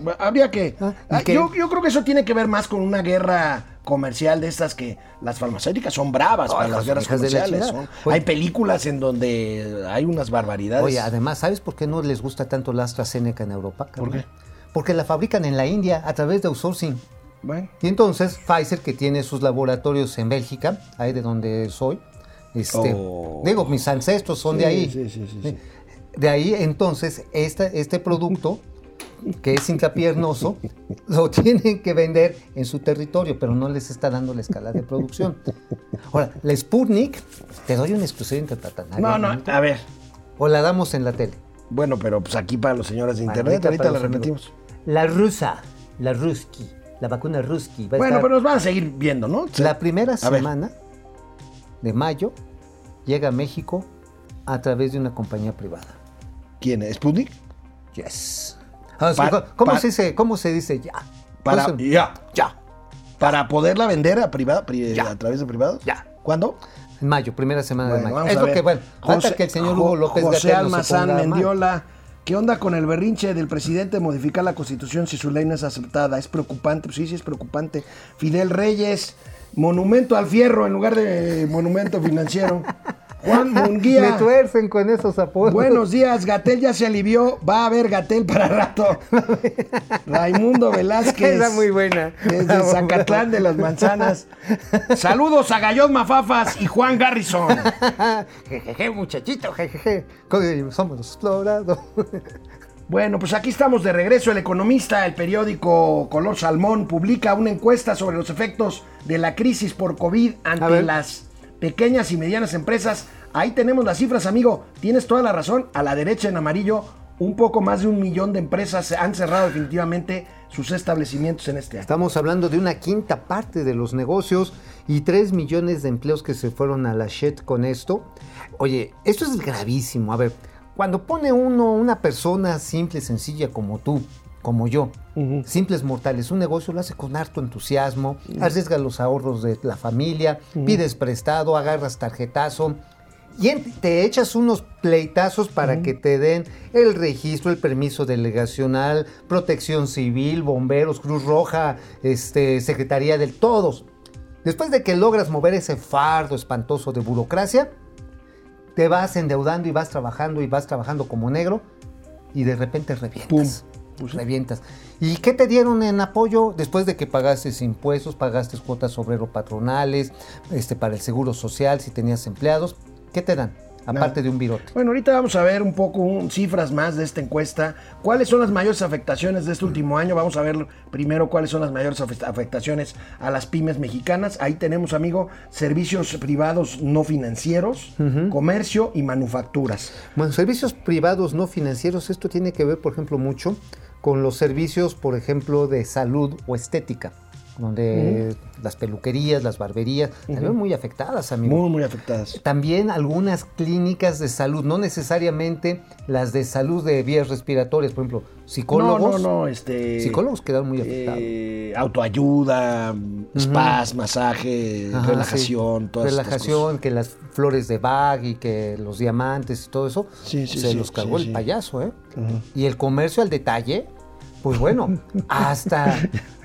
no. Habría que... Ah, ¿y Ah, yo, yo creo que eso tiene que ver más con una guerra comercial de estas que las farmacéuticas son bravas para las guerras la comerciales. Oye. hay películas en donde hay unas barbaridades. Oye, además, ¿sabes por qué no les gusta tanto la AstraZeneca en Europa? ¿Por qué? Porque la fabrican en la India a través de outsourcing. Bueno, Y entonces Pfizer, que tiene sus laboratorios en Bélgica, ahí de donde soy, este, Oh. digo, mis ancestros son de ahí. sí, sí. De ahí, entonces, esta- este producto, que es intrapiernoso, (laughs) lo tienen que vender en su territorio, pero no les está dando la escala de producción. Ahora, la Sputnik, te doy una exclusiva interpretanaria. no, no, a ver. O la damos en la tele. Bueno, pero pues aquí para los señores de internet, Ahorita la repetimos. La rusa, la ruski, la vacuna ruski. va a Bueno, estar- pero nos van a seguir viendo, ¿no? La primera semana de mayo llega a México a través de una compañía privada. ¿Quién es? ¿Sputnik? Yes. Ah, ¿cómo, se dice, ¿Cómo se dice ya? Para, ¿Cómo se- ya, ya. para poderla vender a, privado, pri- Ya. a través de privados. Ya. ¿Cuándo? En mayo, primera semana de Bueno, mayo. vamos Es a lo ver. que, bueno, José- que el señor Hugo López José Almazán ponga mal. ¿Qué onda con el berrinche del presidente de modificar la constitución si su ley no es aceptada? Es preocupante, pues sí, sí es preocupante. Fidel Reyes, monumento al fierro en lugar de monumento financiero. Juan (laughs) Me Munguía. tuercen con esos apodos. Buenos días, Gatel ya se alivió, va a haber Gatel para rato. Raimundo Velázquez. Esa muy buena. Desde Zacatlán de las Manzanas. Saludos a Gallot Mafafas y Juan Garrison. (laughs) Jejeje, muchachito, jejeje. Somos los explorados. (laughs) Bueno, pues aquí estamos de regreso. El Economista, el periódico Color Salmón, publica una encuesta sobre los efectos de la crisis por COVID ante las pequeñas y medianas empresas. Ahí tenemos las cifras, amigo. Tienes toda la razón. A la derecha en amarillo, un poco más de un millón de empresas han cerrado definitivamente sus establecimientos en este año. Estamos hablando de una quinta parte de los negocios y 3 millones de empleos que se fueron a la shit con esto. Oye, esto es gravísimo. A ver, cuando pone uno, una persona simple, sencilla como tú, como yo, simples mortales, un negocio lo hace con harto entusiasmo, arriesga los ahorros de la familia, pides prestado, agarras tarjetazo. Y te echas unos pleitazos para que te den el registro, el permiso delegacional, protección civil, bomberos, Cruz Roja, este, Secretaría del Todos. Después de que logras mover ese fardo espantoso de burocracia, te vas endeudando y vas trabajando y vas trabajando como negro y de repente revientas. Pum. Pues revientas. ¿Y qué te dieron en apoyo después de que pagaste impuestos, pagaste cuotas obrero patronales, este, para el seguro social, si tenías empleados? ¿Qué te dan? Aparte de un virote. Bueno, ahorita vamos a ver un poco un- cifras más de esta encuesta. ¿Cuáles son las mayores afectaciones de este último año? Vamos a ver primero cuáles son las mayores afe- afectaciones a las pymes mexicanas. Ahí tenemos, amigo, servicios privados no financieros, comercio y manufacturas. Bueno, servicios privados no financieros, esto tiene que ver, por ejemplo, mucho con los servicios, por ejemplo, de salud o estética, donde las peluquerías, las barberías, también muy afectadas, amigo. Muy, muy afectadas. También algunas clínicas de salud, no necesariamente las de salud de vías respiratorias, por ejemplo, psicólogos. No, no, no, este... Psicólogos quedaron muy afectados. eh, autoayuda, spas, masaje, Ajá, relajación, sí. todas Relajación, que las flores de Bach y que los diamantes y todo eso, Sí, sí, se los cargó el payaso, ¿eh? Y el comercio al detalle, pues bueno, hasta,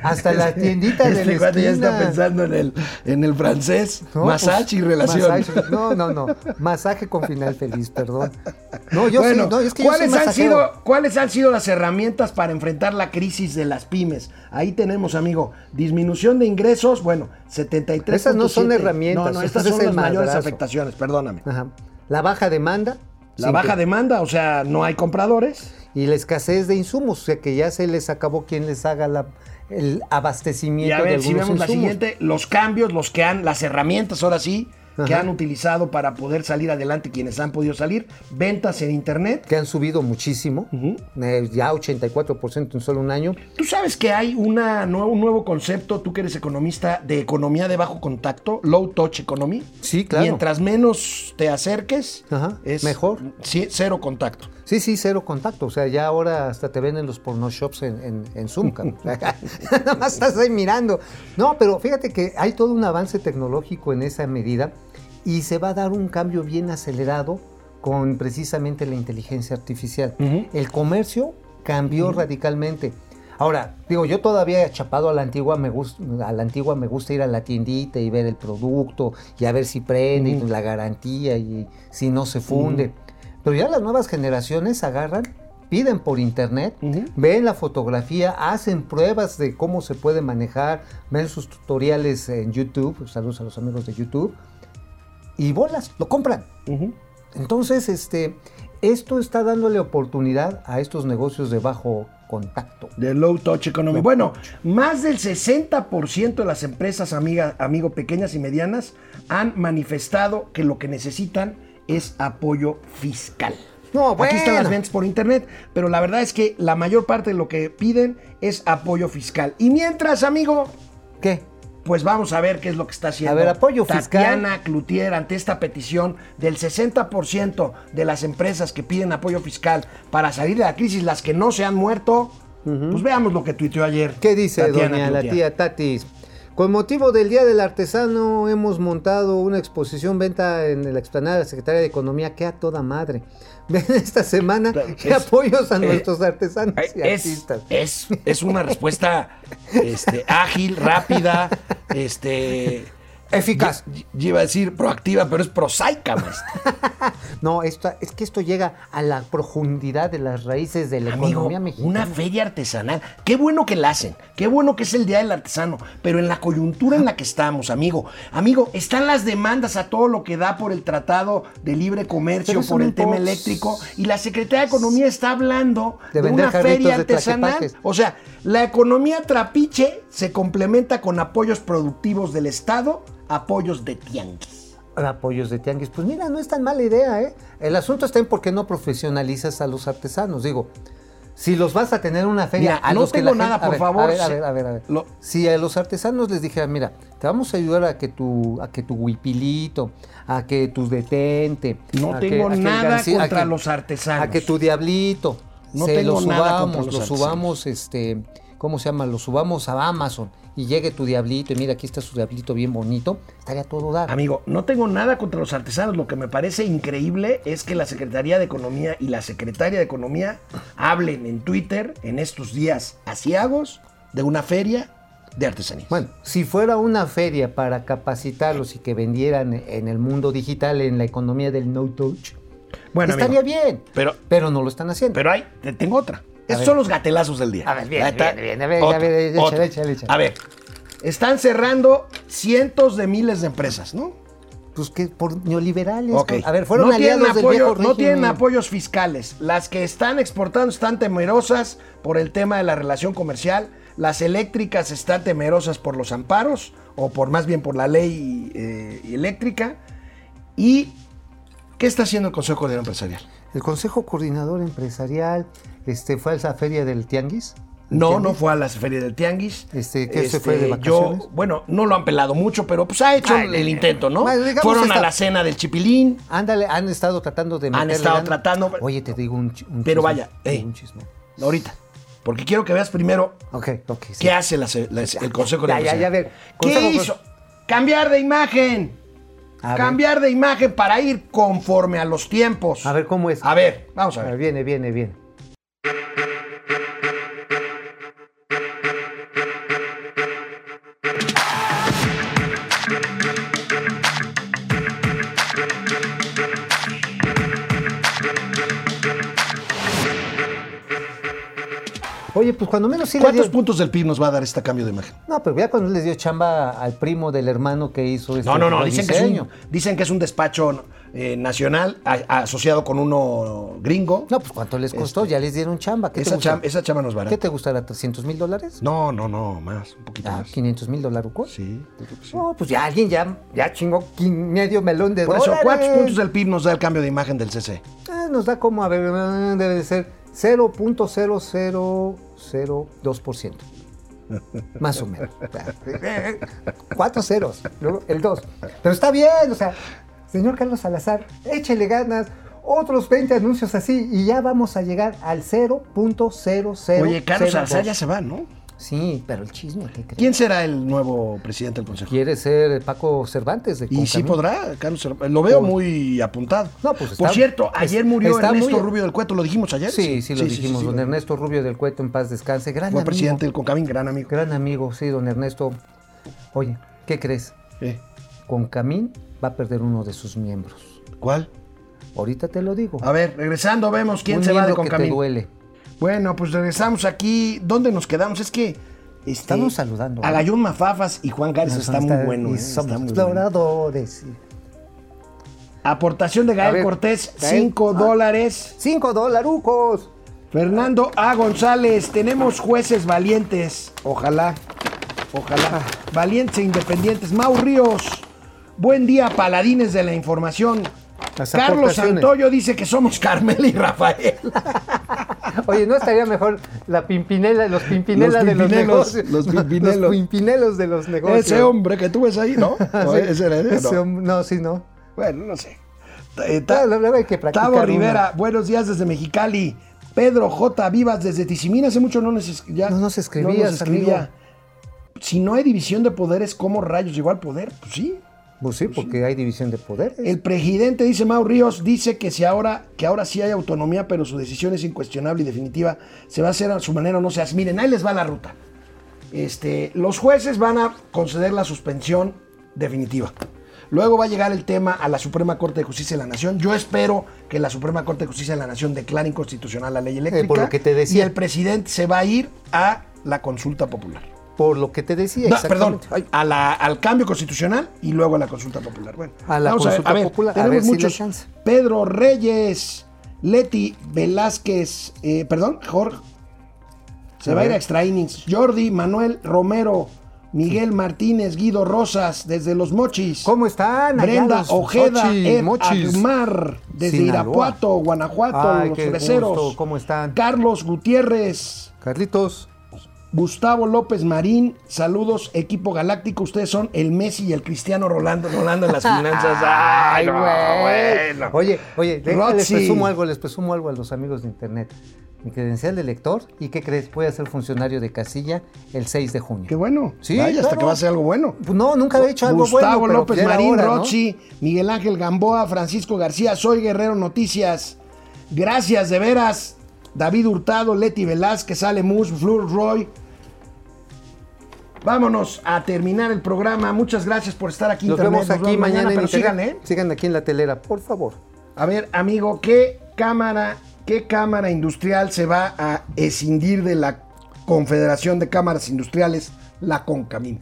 hasta la tiendita de Este la cuate ya está pensando en el, en el francés. No, masaje pues, y relación. masaje- no, no, no. Masaje con final feliz, perdón. No, yo bueno, sí, no, es que yo ¿cuáles, soy han sido, ¿cuáles han sido las herramientas para enfrentar la crisis de las pymes? Ahí tenemos, amigo, disminución de ingresos, bueno, 73. Esas no son herramientas, No, no, estas son las mayores afectaciones, perdóname. Ajá. La baja demanda. La baja que- demanda, o sea, no hay compradores. Y la escasez de insumos, o sea que ya se les acabó quien les haga la- el Y abastecimiento a de ver, si vemos la siguiente, los cambios, los que han, las herramientas ahora sí, que han utilizado para poder salir adelante quienes han podido salir, ventas en internet. que han subido muchísimo, eh, ya 84% en solo un año. Tú sabes que hay una, un nuevo concepto, tú que eres economista, de economía de bajo contacto, low touch economy. Sí, claro. Mientras menos te acerques, Ajá, es mejor. sí, cero contacto. Sí, sí, cero contacto. O sea, ya ahora hasta te venden los porno shops en, en, en Zoom. (laughs) (laughs) Nada más estás ahí mirando. No, pero fíjate que hay todo un avance tecnológico en esa medida y se va a dar un cambio bien acelerado con precisamente la inteligencia artificial. El comercio cambió radicalmente. Ahora, digo, yo todavía chapado a la antigua me gusta, a la antigua me gusta ir a la tiendita y ver el producto y a ver si prende y la garantía y si no se funde. Pero ya las nuevas generaciones agarran, piden por internet, ven la fotografía, hacen pruebas de cómo se puede manejar, ven sus tutoriales en YouTube, saludos a los amigos de YouTube, y bolas, lo compran. Entonces, este, esto está dándole oportunidad a estos negocios de bajo contacto. De low touch economy. Bueno, más del 60% de las empresas, amiga, amigo, pequeñas y medianas, han manifestado que lo que necesitan es apoyo fiscal. No, Aquí están bueno. las ventas por internet, pero la verdad es que la mayor parte de lo que piden es apoyo fiscal. Y mientras, amigo, ¿Qué? Pues vamos a ver qué es lo que está haciendo. A ver, apoyo fiscal. Tatiana Cloutier ante esta petición del 60% de las empresas que piden apoyo fiscal para salir de la crisis, las que no se han muerto. Pues veamos lo que tuiteó ayer. ¿Qué dice Tatiana doña la tía Tatis? Con motivo del Día del Artesano hemos montado una exposición venta en la explanada de la Secretaría de Economía que a toda madre. Ven esta semana Es- apoyos a eh, nuestros artesanos y Es, artistas. es, es una respuesta este, ágil, rápida, este. Eficaz. y- y Iba a decir proactiva, pero es prosaica, maestro. (laughs) No, esto, es que esto llega a la profundidad de las raíces de la Amigo, economía mexicana. una feria artesanal. Qué bueno que la hacen. Qué bueno que es el Día del Artesano. Pero en la coyuntura en la que estamos, amigo. Amigo, están las demandas a todo lo que da por el Tratado de Libre Comercio, por el tema eléctrico. Y la Secretaría de Economía está hablando De una feria artesanal. O sea, la economía trapiche se complementa con apoyos productivos del Estado, apoyos de tianguis. apoyos de tianguis. Pues mira, no es tan mala idea, ¿eh? El asunto está en por qué no profesionalizas a los artesanos. Digo, si los vas a tener en una feria, Mira, a no los que tengo la nada, a por ver, favor, A ver, a ver, a ver, a ver. lo- Si a los artesanos les dijera, mira, te vamos a ayudar a que tu, a que tu huipilito, a que tu detente. No a que- tengo a que el nada a contra que- los artesanos. A que tu diablito. No se tengo lo nada subamos, contra los lo artesanos. subamos, este, ¿cómo se llama? Lo subamos a Amazon y llegue tu diablito y mira, aquí está su diablito bien bonito. Estaría todo dar. Amigo, no tengo nada contra los artesanos. Lo que me parece increíble es que la Secretaría de Economía y la Secretaria de Economía hablen en Twitter en estos días asiagos de una feria de artesanías. Bueno, si fuera una feria para capacitarlos y que vendieran en el mundo digital, en la economía del no touch, Bueno, estaría amigo, bien. pero- pero no lo están haciendo. Pero hay, te tengo otra. Estos son los gatelazos del día. A ver, bien, bien, bien, a ver, Otro, a ver, échale, échale, échale. A ver, están cerrando cientos de miles de empresas, ¿no? Pues que por neoliberales. Ok. A ver, fueron no tienen, aliados del viejo no tienen apoyos fiscales. Las que están exportando están temerosas por el tema de la relación comercial. Las eléctricas están temerosas por los amparos, o por más bien por la ley eh, eléctrica. ¿Y qué está haciendo el Consejo Coordinador Empresarial? El Consejo Coordinador Empresarial este, fue a esa feria del Tianguis. ¿El No, Tianguis? no fue a la feria del Tianguis. Este, ¿qué se fue de yo, vacaciones? bueno, no lo han pelado mucho, pero pues ha hecho Ay, el, intento, ¿no? Digamos Fueron a la cena del Chipilín. Ándale, han estado tratando de Han estado tratando, Oye, te digo un, un Pero chisme, vaya, eh. un chisme. Ahorita. Porque quiero que veas primero Ok, ok. sí. qué hace la la- el Consejo de Ya, ya, ya, a Empresarial. ver, ¿Qué hizo? Cambiar de imagen. A ver. Cambiar de imagen para ir conforme a los tiempos. A ver, ¿cómo es? A ver, vamos a A ver, ver. viene, viene, viene. Oye, pues cuando menos sí le ¿Cuántos dio... puntos del PIB nos va a dar este cambio de imagen? No, pero ya cuando les dio chamba al primo del hermano que hizo este No, no, no. Dicen que, es un, dicen que es un despacho eh, nacional a- asociado con uno gringo. No, pues ¿cuánto les costó? Este, ya les dieron chamba. ¿Qué esa, chamba, esa chamba nos va a ¿Qué dar. te gustará? ¿300 mil dólares? No, no, no, más. Un poquito Ah, más. 500 mil dólares. Sí, sí. No, pues ya alguien ya, ya chingó medio melón de Por eso, dólares. ¿cuántos puntos del PIB nos da el cambio de imagen del CC? Ah, nos da como, a ver, eh, debe de ser 0.0002%. (laughs) Más o menos. Cuatro ceros, luego el 2. Pero está bien, o sea, señor Carlos Salazar, échele ganas. Otros 20 anuncios así y ya vamos a llegar al 0.00. Oye, Carlos Salazar ya se va, ¿no? Sí, pero el chisme, ¿qué crees? ¿Quién será el nuevo presidente del Consejo? quiere ser Paco Cervantes de Y sí Concamín? podrá, Carlos Cervantes. Lo veo Por- muy apuntado. No, pues Por está- cierto, ayer murió Ernesto muy- Rubio del Cueto, ¿lo dijimos ayer? Sí, sí, lo dijimos. sí, don Ernesto Rubio del Cueto, en paz descanse. Gran Fue amigo. presidente del Concamín, gran amigo. Gran amigo, sí, don Ernesto. Oye, ¿qué crees? Eh, Concamín va a perder uno de sus miembros. ¿Cuál? Ahorita te lo digo. A ver, regresando, vemos quién Un se va de miembro que te Concamín. duele. Bueno, pues regresamos aquí. ¿Dónde nos quedamos? Es que. este, Estamos saludando, A ¿no? Gallón Mafafas y Juan Gárez No, está muy bueno. y eh, Somos está muy exploradores. Aportación de Gael ver, Cortés, Gael, 5 ah. dólares. ¡Cinco dolarucos! Fernando A. González, tenemos jueces valientes. Ojalá, ojalá. Valientes e independientes. Mau Ríos, buen día, paladines de la información. Las Carlos. Santoyo dice que somos Carmela y Rafael. (laughs) Oye, ¿no estaría mejor la pimpinela, los pimpinelas Los de los negocios? los (laughs) pimpinelos. Los pimpinelos de los negocios. Ese hombre que tú ves ahí, ¿no? (laughs) ¿O Sí, ese era ese No. no, sí, no. Bueno, no sé. Eh, No, Tavo. Rivera, buenos días desde Mexicali. Pedro J. Vivas desde Tizimín, hace mucho no nos, ya, No nos escribías, amigo. Si no hay división de poderes, ¿cómo rayos llegó al poder? Pues sí. Pues sí, porque hay división de poderes. El presidente, dice Mau Ríos, dice que si ahora, que ahora sí hay autonomía, pero su decisión es incuestionable y definitiva, se va a hacer a su manera o no se hace. Miren, ahí les va la ruta. Este, los jueces van a conceder la suspensión definitiva. Luego va a llegar el tema a la Suprema Corte de Justicia de la Nación. Yo espero que la Suprema Corte de Justicia de la Nación declare inconstitucional la ley eléctrica. Eh, por lo que te decía. Y el presidente se va a ir a la consulta popular. Por lo que te decía. No, perdón, a la- al cambio constitucional y luego a la consulta popular. Bueno, A la a consulta a ver, popular, a tenemos ver si muchos. Pedro Reyes, Leti Velázquez, eh, perdón, Jorge. Se A va a ir a extra innings. Jordi, Manuel Romero, Miguel Martínez, Guido Rosas, desde Los Mochis. ¿Cómo están? Brenda los Ojeda, Mochis, Ed Mochis? Agmar, desde Sinaloa. Irapuato, Guanajuato, Ay, Los Freseros. ¿cómo están? Carlos Gutiérrez, Carlitos. Gustavo López Marín, saludos, equipo galáctico. Ustedes son el Messi y el Cristiano Rolando, Rolando en las (laughs) finanzas. Ay, no, bueno. Oye, oye, les presumo algo, les presumo algo a los amigos de internet. Mi credencial de lector, ¿y qué crees? Voy a ser funcionario de casilla el 6 de junio. Qué bueno. Sí, Vaya, hasta claro. que va a ser algo bueno. Pues no, nunca había hecho algo Gustavo bueno. pero López Marín, hora, ¿no? Roxy, Miguel Ángel Gamboa, Francisco García, Soy Guerrero Noticias. Gracias de veras. David Hurtado, Leti Velázquez, Ale Mus, Flur Roy. Vámonos a terminar el programa. Muchas gracias por estar aquí. Nos Internet. vemos aquí mañana, pero Internet. sigan, ¿eh? Sigan aquí en la telera, por favor. A ver, amigo, ¿qué cámara ¿Qué cámara industrial se va a escindir de la Confederación de Cámaras Industriales, la CONCAMIN?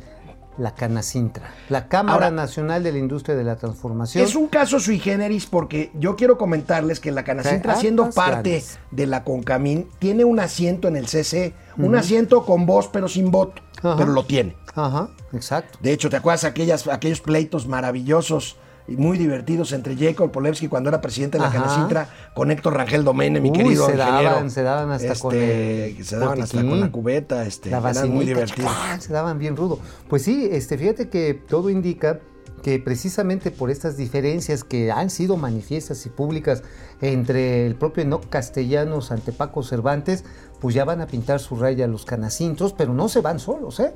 La Canacintra, la Cámara Ahora- Nacional de la Industria de la Transformación. Es un caso sui generis porque yo quiero comentarles que la Canacintra, siendo parte ganas. de la CONCAMIN, tiene un asiento en el CC, un asiento con voz pero sin voto, Ajá. pero lo tiene. Ajá, exacto. De hecho, ¿te acuerdas aquellas, aquellos pleitos maravillosos muy divertidos entre Jacob Polewski cuando era presidente de la. Canacintra con Héctor Rangel Domene, mi Uy, querido se ingeniero? daban, se daban hasta Este, con el que se daban hasta con la cubeta, este, la eran vacinita, muy divertidos. se daban bien rudo. Pues sí, este, fíjate que todo indica que precisamente por estas diferencias que han sido manifiestas y públicas entre el propio Enoc Castellanos ante Paco Cervantes, pues ya van a pintar su raya los canacintos, pero no se van solos, ¿eh?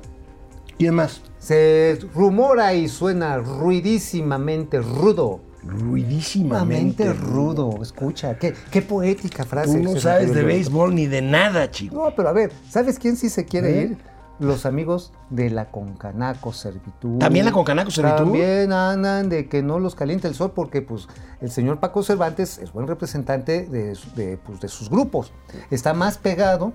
¿Quién más? Se rumora y suena ruidísimamente rudo. Ruidísimamente. Mente rudo, escucha, qué, qué poética frase. Tú no sabes de béisbol ni de nada, chico. No, pero a ver, ¿sabes quién sí se quiere ¿Eh? ir? Los amigos de la Concanaco Servitud. ¿También la Concanaco Servitud? También andan de que no los caliente el sol porque pues el señor Paco Cervantes es buen representante de, de, pues, de sus grupos. Está más pegado,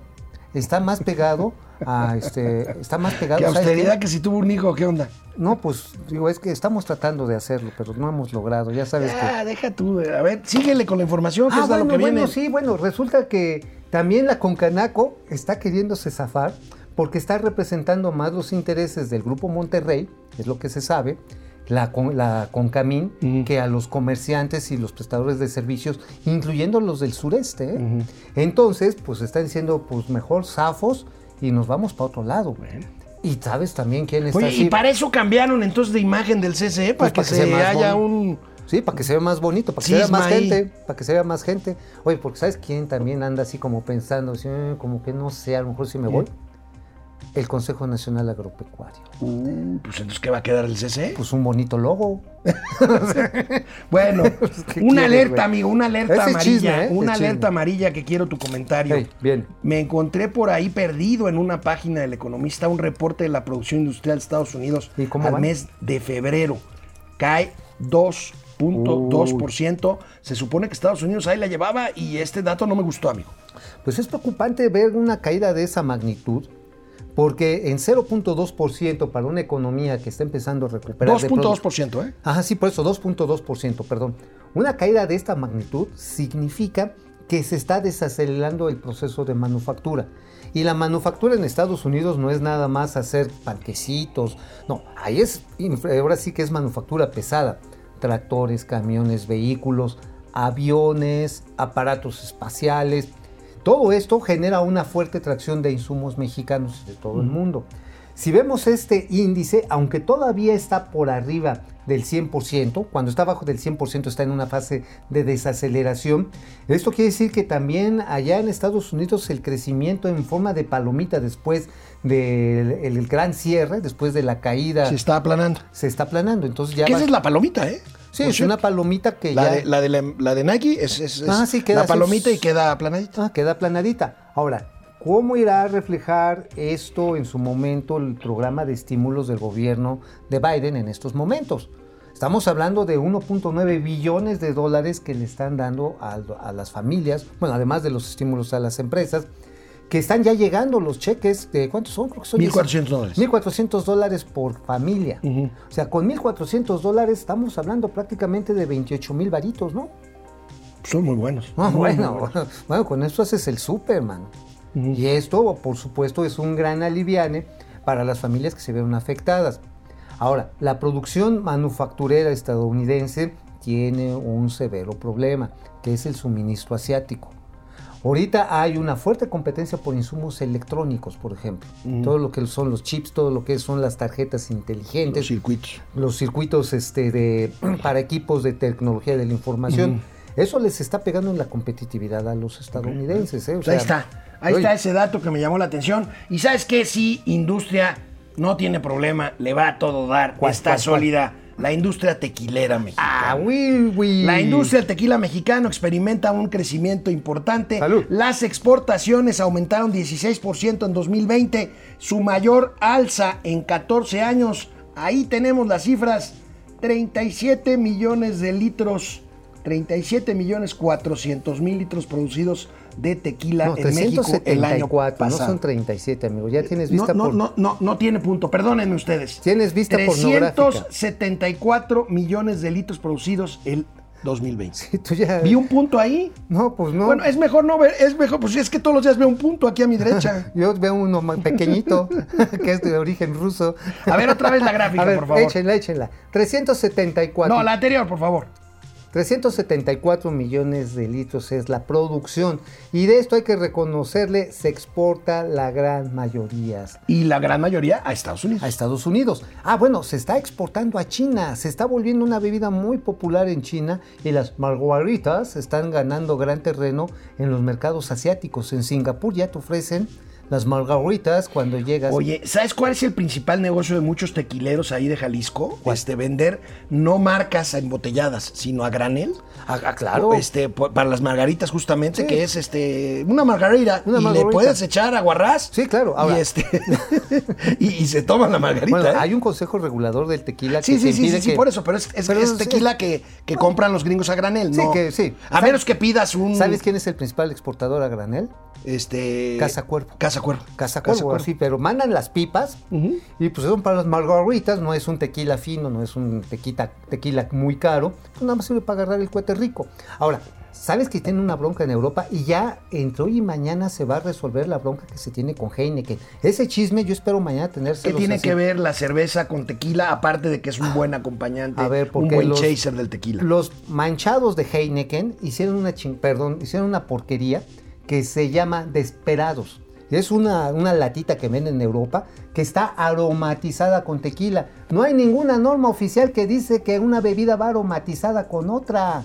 está más pegado a este, está más pegado. ¿sabes austeridad que si tuvo un hijo, ¿qué onda? No, pues digo, es que estamos tratando de hacerlo, pero no hemos logrado, ya sabes que... Ah, deja tú, a ver, síguele con la información, que Ah, es bueno, lo que bueno, viene. sí, bueno, resulta que también la Concanaco está queriéndose zafar porque está representando más los intereses del Grupo Monterrey, es lo que se sabe, la, con- la Concamín, que a los comerciantes y los prestadores de servicios, incluyendo los del sureste. ¿eh? Entonces, pues están diciendo, pues mejor zafos y nos vamos para otro lado. Y sabes también quién está Oye, así. y para eso cambiaron entonces de imagen del CCE, para Pues que para que se más haya un... Sí, para que se vea más bonito, para que se vea más ahí. gente, para que se vea más gente. Oye, porque ¿sabes quién también anda así como pensando, así, eh, como que no sé, a lo mejor si me voy? El Consejo Nacional Agropecuario. Uh, pues entonces, ¿qué va a quedar el CCE? Pues un bonito logo. (laughs) Bueno, (laughs) ¿qué una alerta, amigo, una alerta Ese amarilla. chisme, ¿eh? Una chisme. alerta amarilla que quiero tu comentario. Hey, bien. Me encontré por ahí perdido en una página del Economista un reporte de la producción industrial de Estados Unidos ¿Y cómo al van? mes de febrero. Cae 2.2%. Se supone que Estados Unidos ahí la llevaba y este dato no me gustó, amigo. Pues es preocupante ver una caída de esa magnitud, porque en 0.2% para una economía que está empezando a recuperar... de produ- 2.2%, ¿eh? Ajá, sí, por eso, 2.2%, perdón. Una caída de esta magnitud significa que se está desacelerando el proceso de manufactura. Y la manufactura en Estados Unidos no es nada más hacer panquecitos, no, ahí es, ahora sí que es manufactura pesada. Tractores, camiones, vehículos, aviones, aparatos espaciales. Todo esto genera una fuerte tracción de insumos mexicanos de todo el mundo. Si vemos este índice, aunque todavía está por arriba del 100%, cuando está abajo del 100% está en una fase de desaceleración, esto quiere decir que también allá en Estados Unidos el crecimiento en forma de palomita después del el gran cierre, después de la caída, Se está aplanando. se está aplanando. Entonces ya va- esa es la palomita, ¿eh? Sí, es una palomita que La ya... de, la, de la, la de Nike es, es- es Ah, sí, queda la así. palomita y queda aplanadita. Ah, queda aplanadita. Ahora, ¿cómo irá a reflejar esto en su momento el programa de estímulos del gobierno de Biden en estos momentos? Estamos hablando de 1.9 billones de dólares que le están dando a, a las familias, bueno, además de los estímulos a las empresas, que están ya llegando los cheques de ¿cuántos son? Creo que son 1.400 dólares. 1.400 dólares por familia. O sea, con 1.400 dólares estamos hablando prácticamente de 28 mil varitos, ¿no? Son muy buenos. Ah, Muy, bueno, muy buenos. bueno, con esto haces el Superman. Y esto, por supuesto, es un gran aliviane para las familias que se ven afectadas. Ahora, la producción manufacturera estadounidense tiene un severo problema, que es el suministro asiático. Ahorita hay una fuerte competencia por insumos electrónicos, por ejemplo. Todo lo que son los chips, todo lo que son las tarjetas inteligentes Los circuitos. los circuitos este, de, (clears throat) para equipos de tecnología de la información. Eso les está pegando en la competitividad a los estadounidenses. ¿eh? O ahí está. Ahí oye, está ese dato que me llamó la atención. Y sabes qué, sí, industria no tiene problema, le va a todo dar, ¿Cuál, está cuál, cuál? La industria tequilera mexicana. Ah, oui, oui. La industria del tequila mexicano experimenta un crecimiento importante. Salud. Las exportaciones aumentaron 16% en 2020, su mayor alza en 14 años. Ahí tenemos las cifras, 37 millones de litros 37 millones 400 mil litros producidos de tequila No, en México el año 374, no pasado. son 37, amigo. Ya tienes No, vista no, por... no, no, no tiene punto, perdónenme ustedes. Tienes vista pornográfica. 374 millones de litros producidos el 2020. (laughs) Sí, tú ya... ¿Vi un punto ahí? No, pues no. Bueno, es mejor no ver, es mejor, pues es que todos los días veo un punto aquí a mi derecha. (laughs) Yo veo uno más pequeñito, (laughs) que es de origen ruso. A ver, otra vez la gráfica, A ver, por favor. échenla, échenla. 374. No, la anterior, por favor. 374 millones de litros es la producción. Y de esto hay que reconocerle, se exporta la gran mayoría Y la gran mayoría a Estados Unidos. a Estados Unidos. Ah, bueno, se está exportando a China, se está volviendo una bebida muy popular en China y las margaritas están ganando gran terreno en los mercados asiáticos. En Singapur ya te ofrecen las margaritas cuando llegas. Oye, ¿sabes cuál es el principal negocio de muchos tequileros ahí de Jalisco? Este, vender no marcas embotelladas, sino a granel. Ah, ah, claro. Este, po- para las margaritas justamente, Sí. que es este una margarita. Una y margarita. le puedes echar aguarrás. Sí, claro. Ahora- y este (laughs) y, y se toma la margarita. Bueno, ¿eh? hay un consejo regulador del tequila Sí, que sí, te sí, impide sí, sí, que- por eso, pero es, es- Pero es tequila que, que compran los gringos a granel, Sí, ¿no? que sí. A menos que pidas un ¿Sabes quién es el principal exportador a granel? este Casa Cuervo. Casa Cuervo. Casa Cuervo, sí, pero mandan las pipas y pues son para las margaritas, no es un tequila fino, no es un tequila, tequila muy caro, pues nada más sirve para agarrar el cohete rico. Ahora, ¿sabes que tiene una bronca en Europa? Y ya entre hoy y mañana se va a resolver la bronca que se tiene con Heineken. Ese chisme yo espero mañana ¿Qué tenérselo. tiene que ver la cerveza con tequila, aparte de que es un buen acompañante, A ver, un buen los- chaser del tequila? Los manchados de Heineken hicieron una chin- perdón, hicieron una porquería que se llama Desperados. Es una, una latita que venden en Europa que está aromatizada con tequila. No hay ninguna norma oficial que dice que una bebida va aromatizada con otra.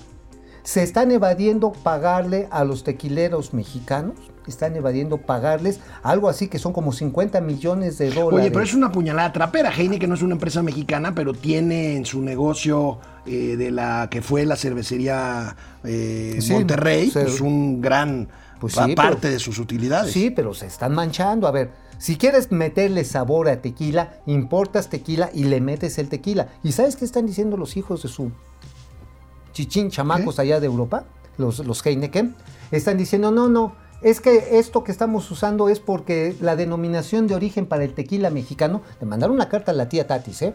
Se están evadiendo pagarle a los tequileros mexicanos, están evadiendo pagarles algo así que son como 50 millones de dólares. Oye, pero es una puñalada trapera. Heineken no es una empresa mexicana, pero tiene en su negocio eh, de la que fue la cervecería eh, Sí, Monterrey, se- pues un gran Pues sí, parte pero- de sus utilidades. Sí, pero se están manchando. A ver, si quieres meterle sabor a tequila, importas tequila y le metes el tequila. ¿Y sabes qué están diciendo los hijos de su chichín chamacos allá de Europa? Los, los Heineken. Están diciendo, no, no, es que esto que estamos usando es porque la denominación de origen para el tequila mexicano, le mandaron una carta a la tía Tatis, ¿eh?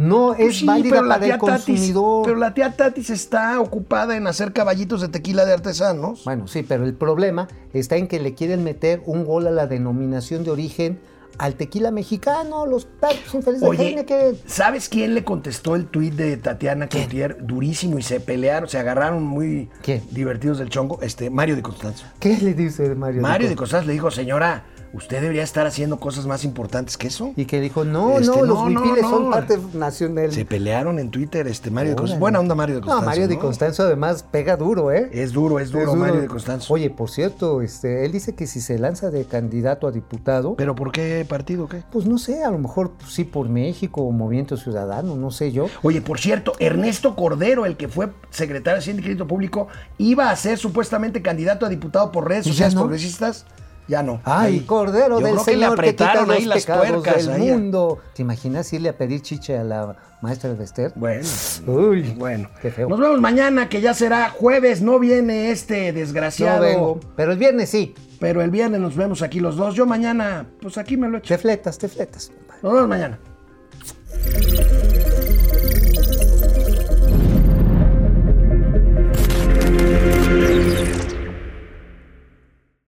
No Pues es sí, válida para el tía Tatis- consumidor. pero la tía Tatis está ocupada en hacer caballitos de tequila de artesanos. Bueno, sí, pero el problema está en que le quieren meter un gol a la denominación de origen al tequila mexicano, los tacos infelices de Oye, Heineken. ¿sabes quién le contestó el tuit de Tatiana Cloutier? Durísimo y se pelearon, se agarraron muy ¿Quién? divertidos del chongo. Este, Mario de Constanzo. ¿Qué le dice Mario? Mario de Constanzo le dijo, señora, usted debería estar haciendo cosas más importantes que eso. Y que dijo, no, Este, no, los no, son parte nacional. Se pelearon en Twitter, este Mario de Órale. Constanzo. Buena onda Mario de Constanzo. No, Mario de. Constanzo además pega duro, ¿eh? Es duro, es duro, Mario de Constanzo. Oye, por cierto, este, él dice que si se lanza de candidato a diputado, ¿Pero por qué partido qué? pues no sé, a lo mejor sí por México o Movimiento Ciudadano, no sé yo. Oye, por cierto, Ernesto Cordero, el que fue secretario de Hacienda y Crédito Público, iba a ser supuestamente candidato a diputado por redes ¿Y ya sociales no? progresistas. Ya no. Ay. Cordero Yo del creo que le Señor que quita apretaron los ahí las pecados tuercas. del mundo. ¿Te imaginas irle a pedir chiche a la maestra de Esther? Bueno, Uy, bueno. qué feo. Nos vemos mañana, que ya será jueves. No viene este No desgraciado. vengo. Pero el viernes sí. Pero el viernes nos vemos aquí los dos. Yo mañana, pues aquí me lo echo. Te fletas, te fletas. Nos vemos mañana.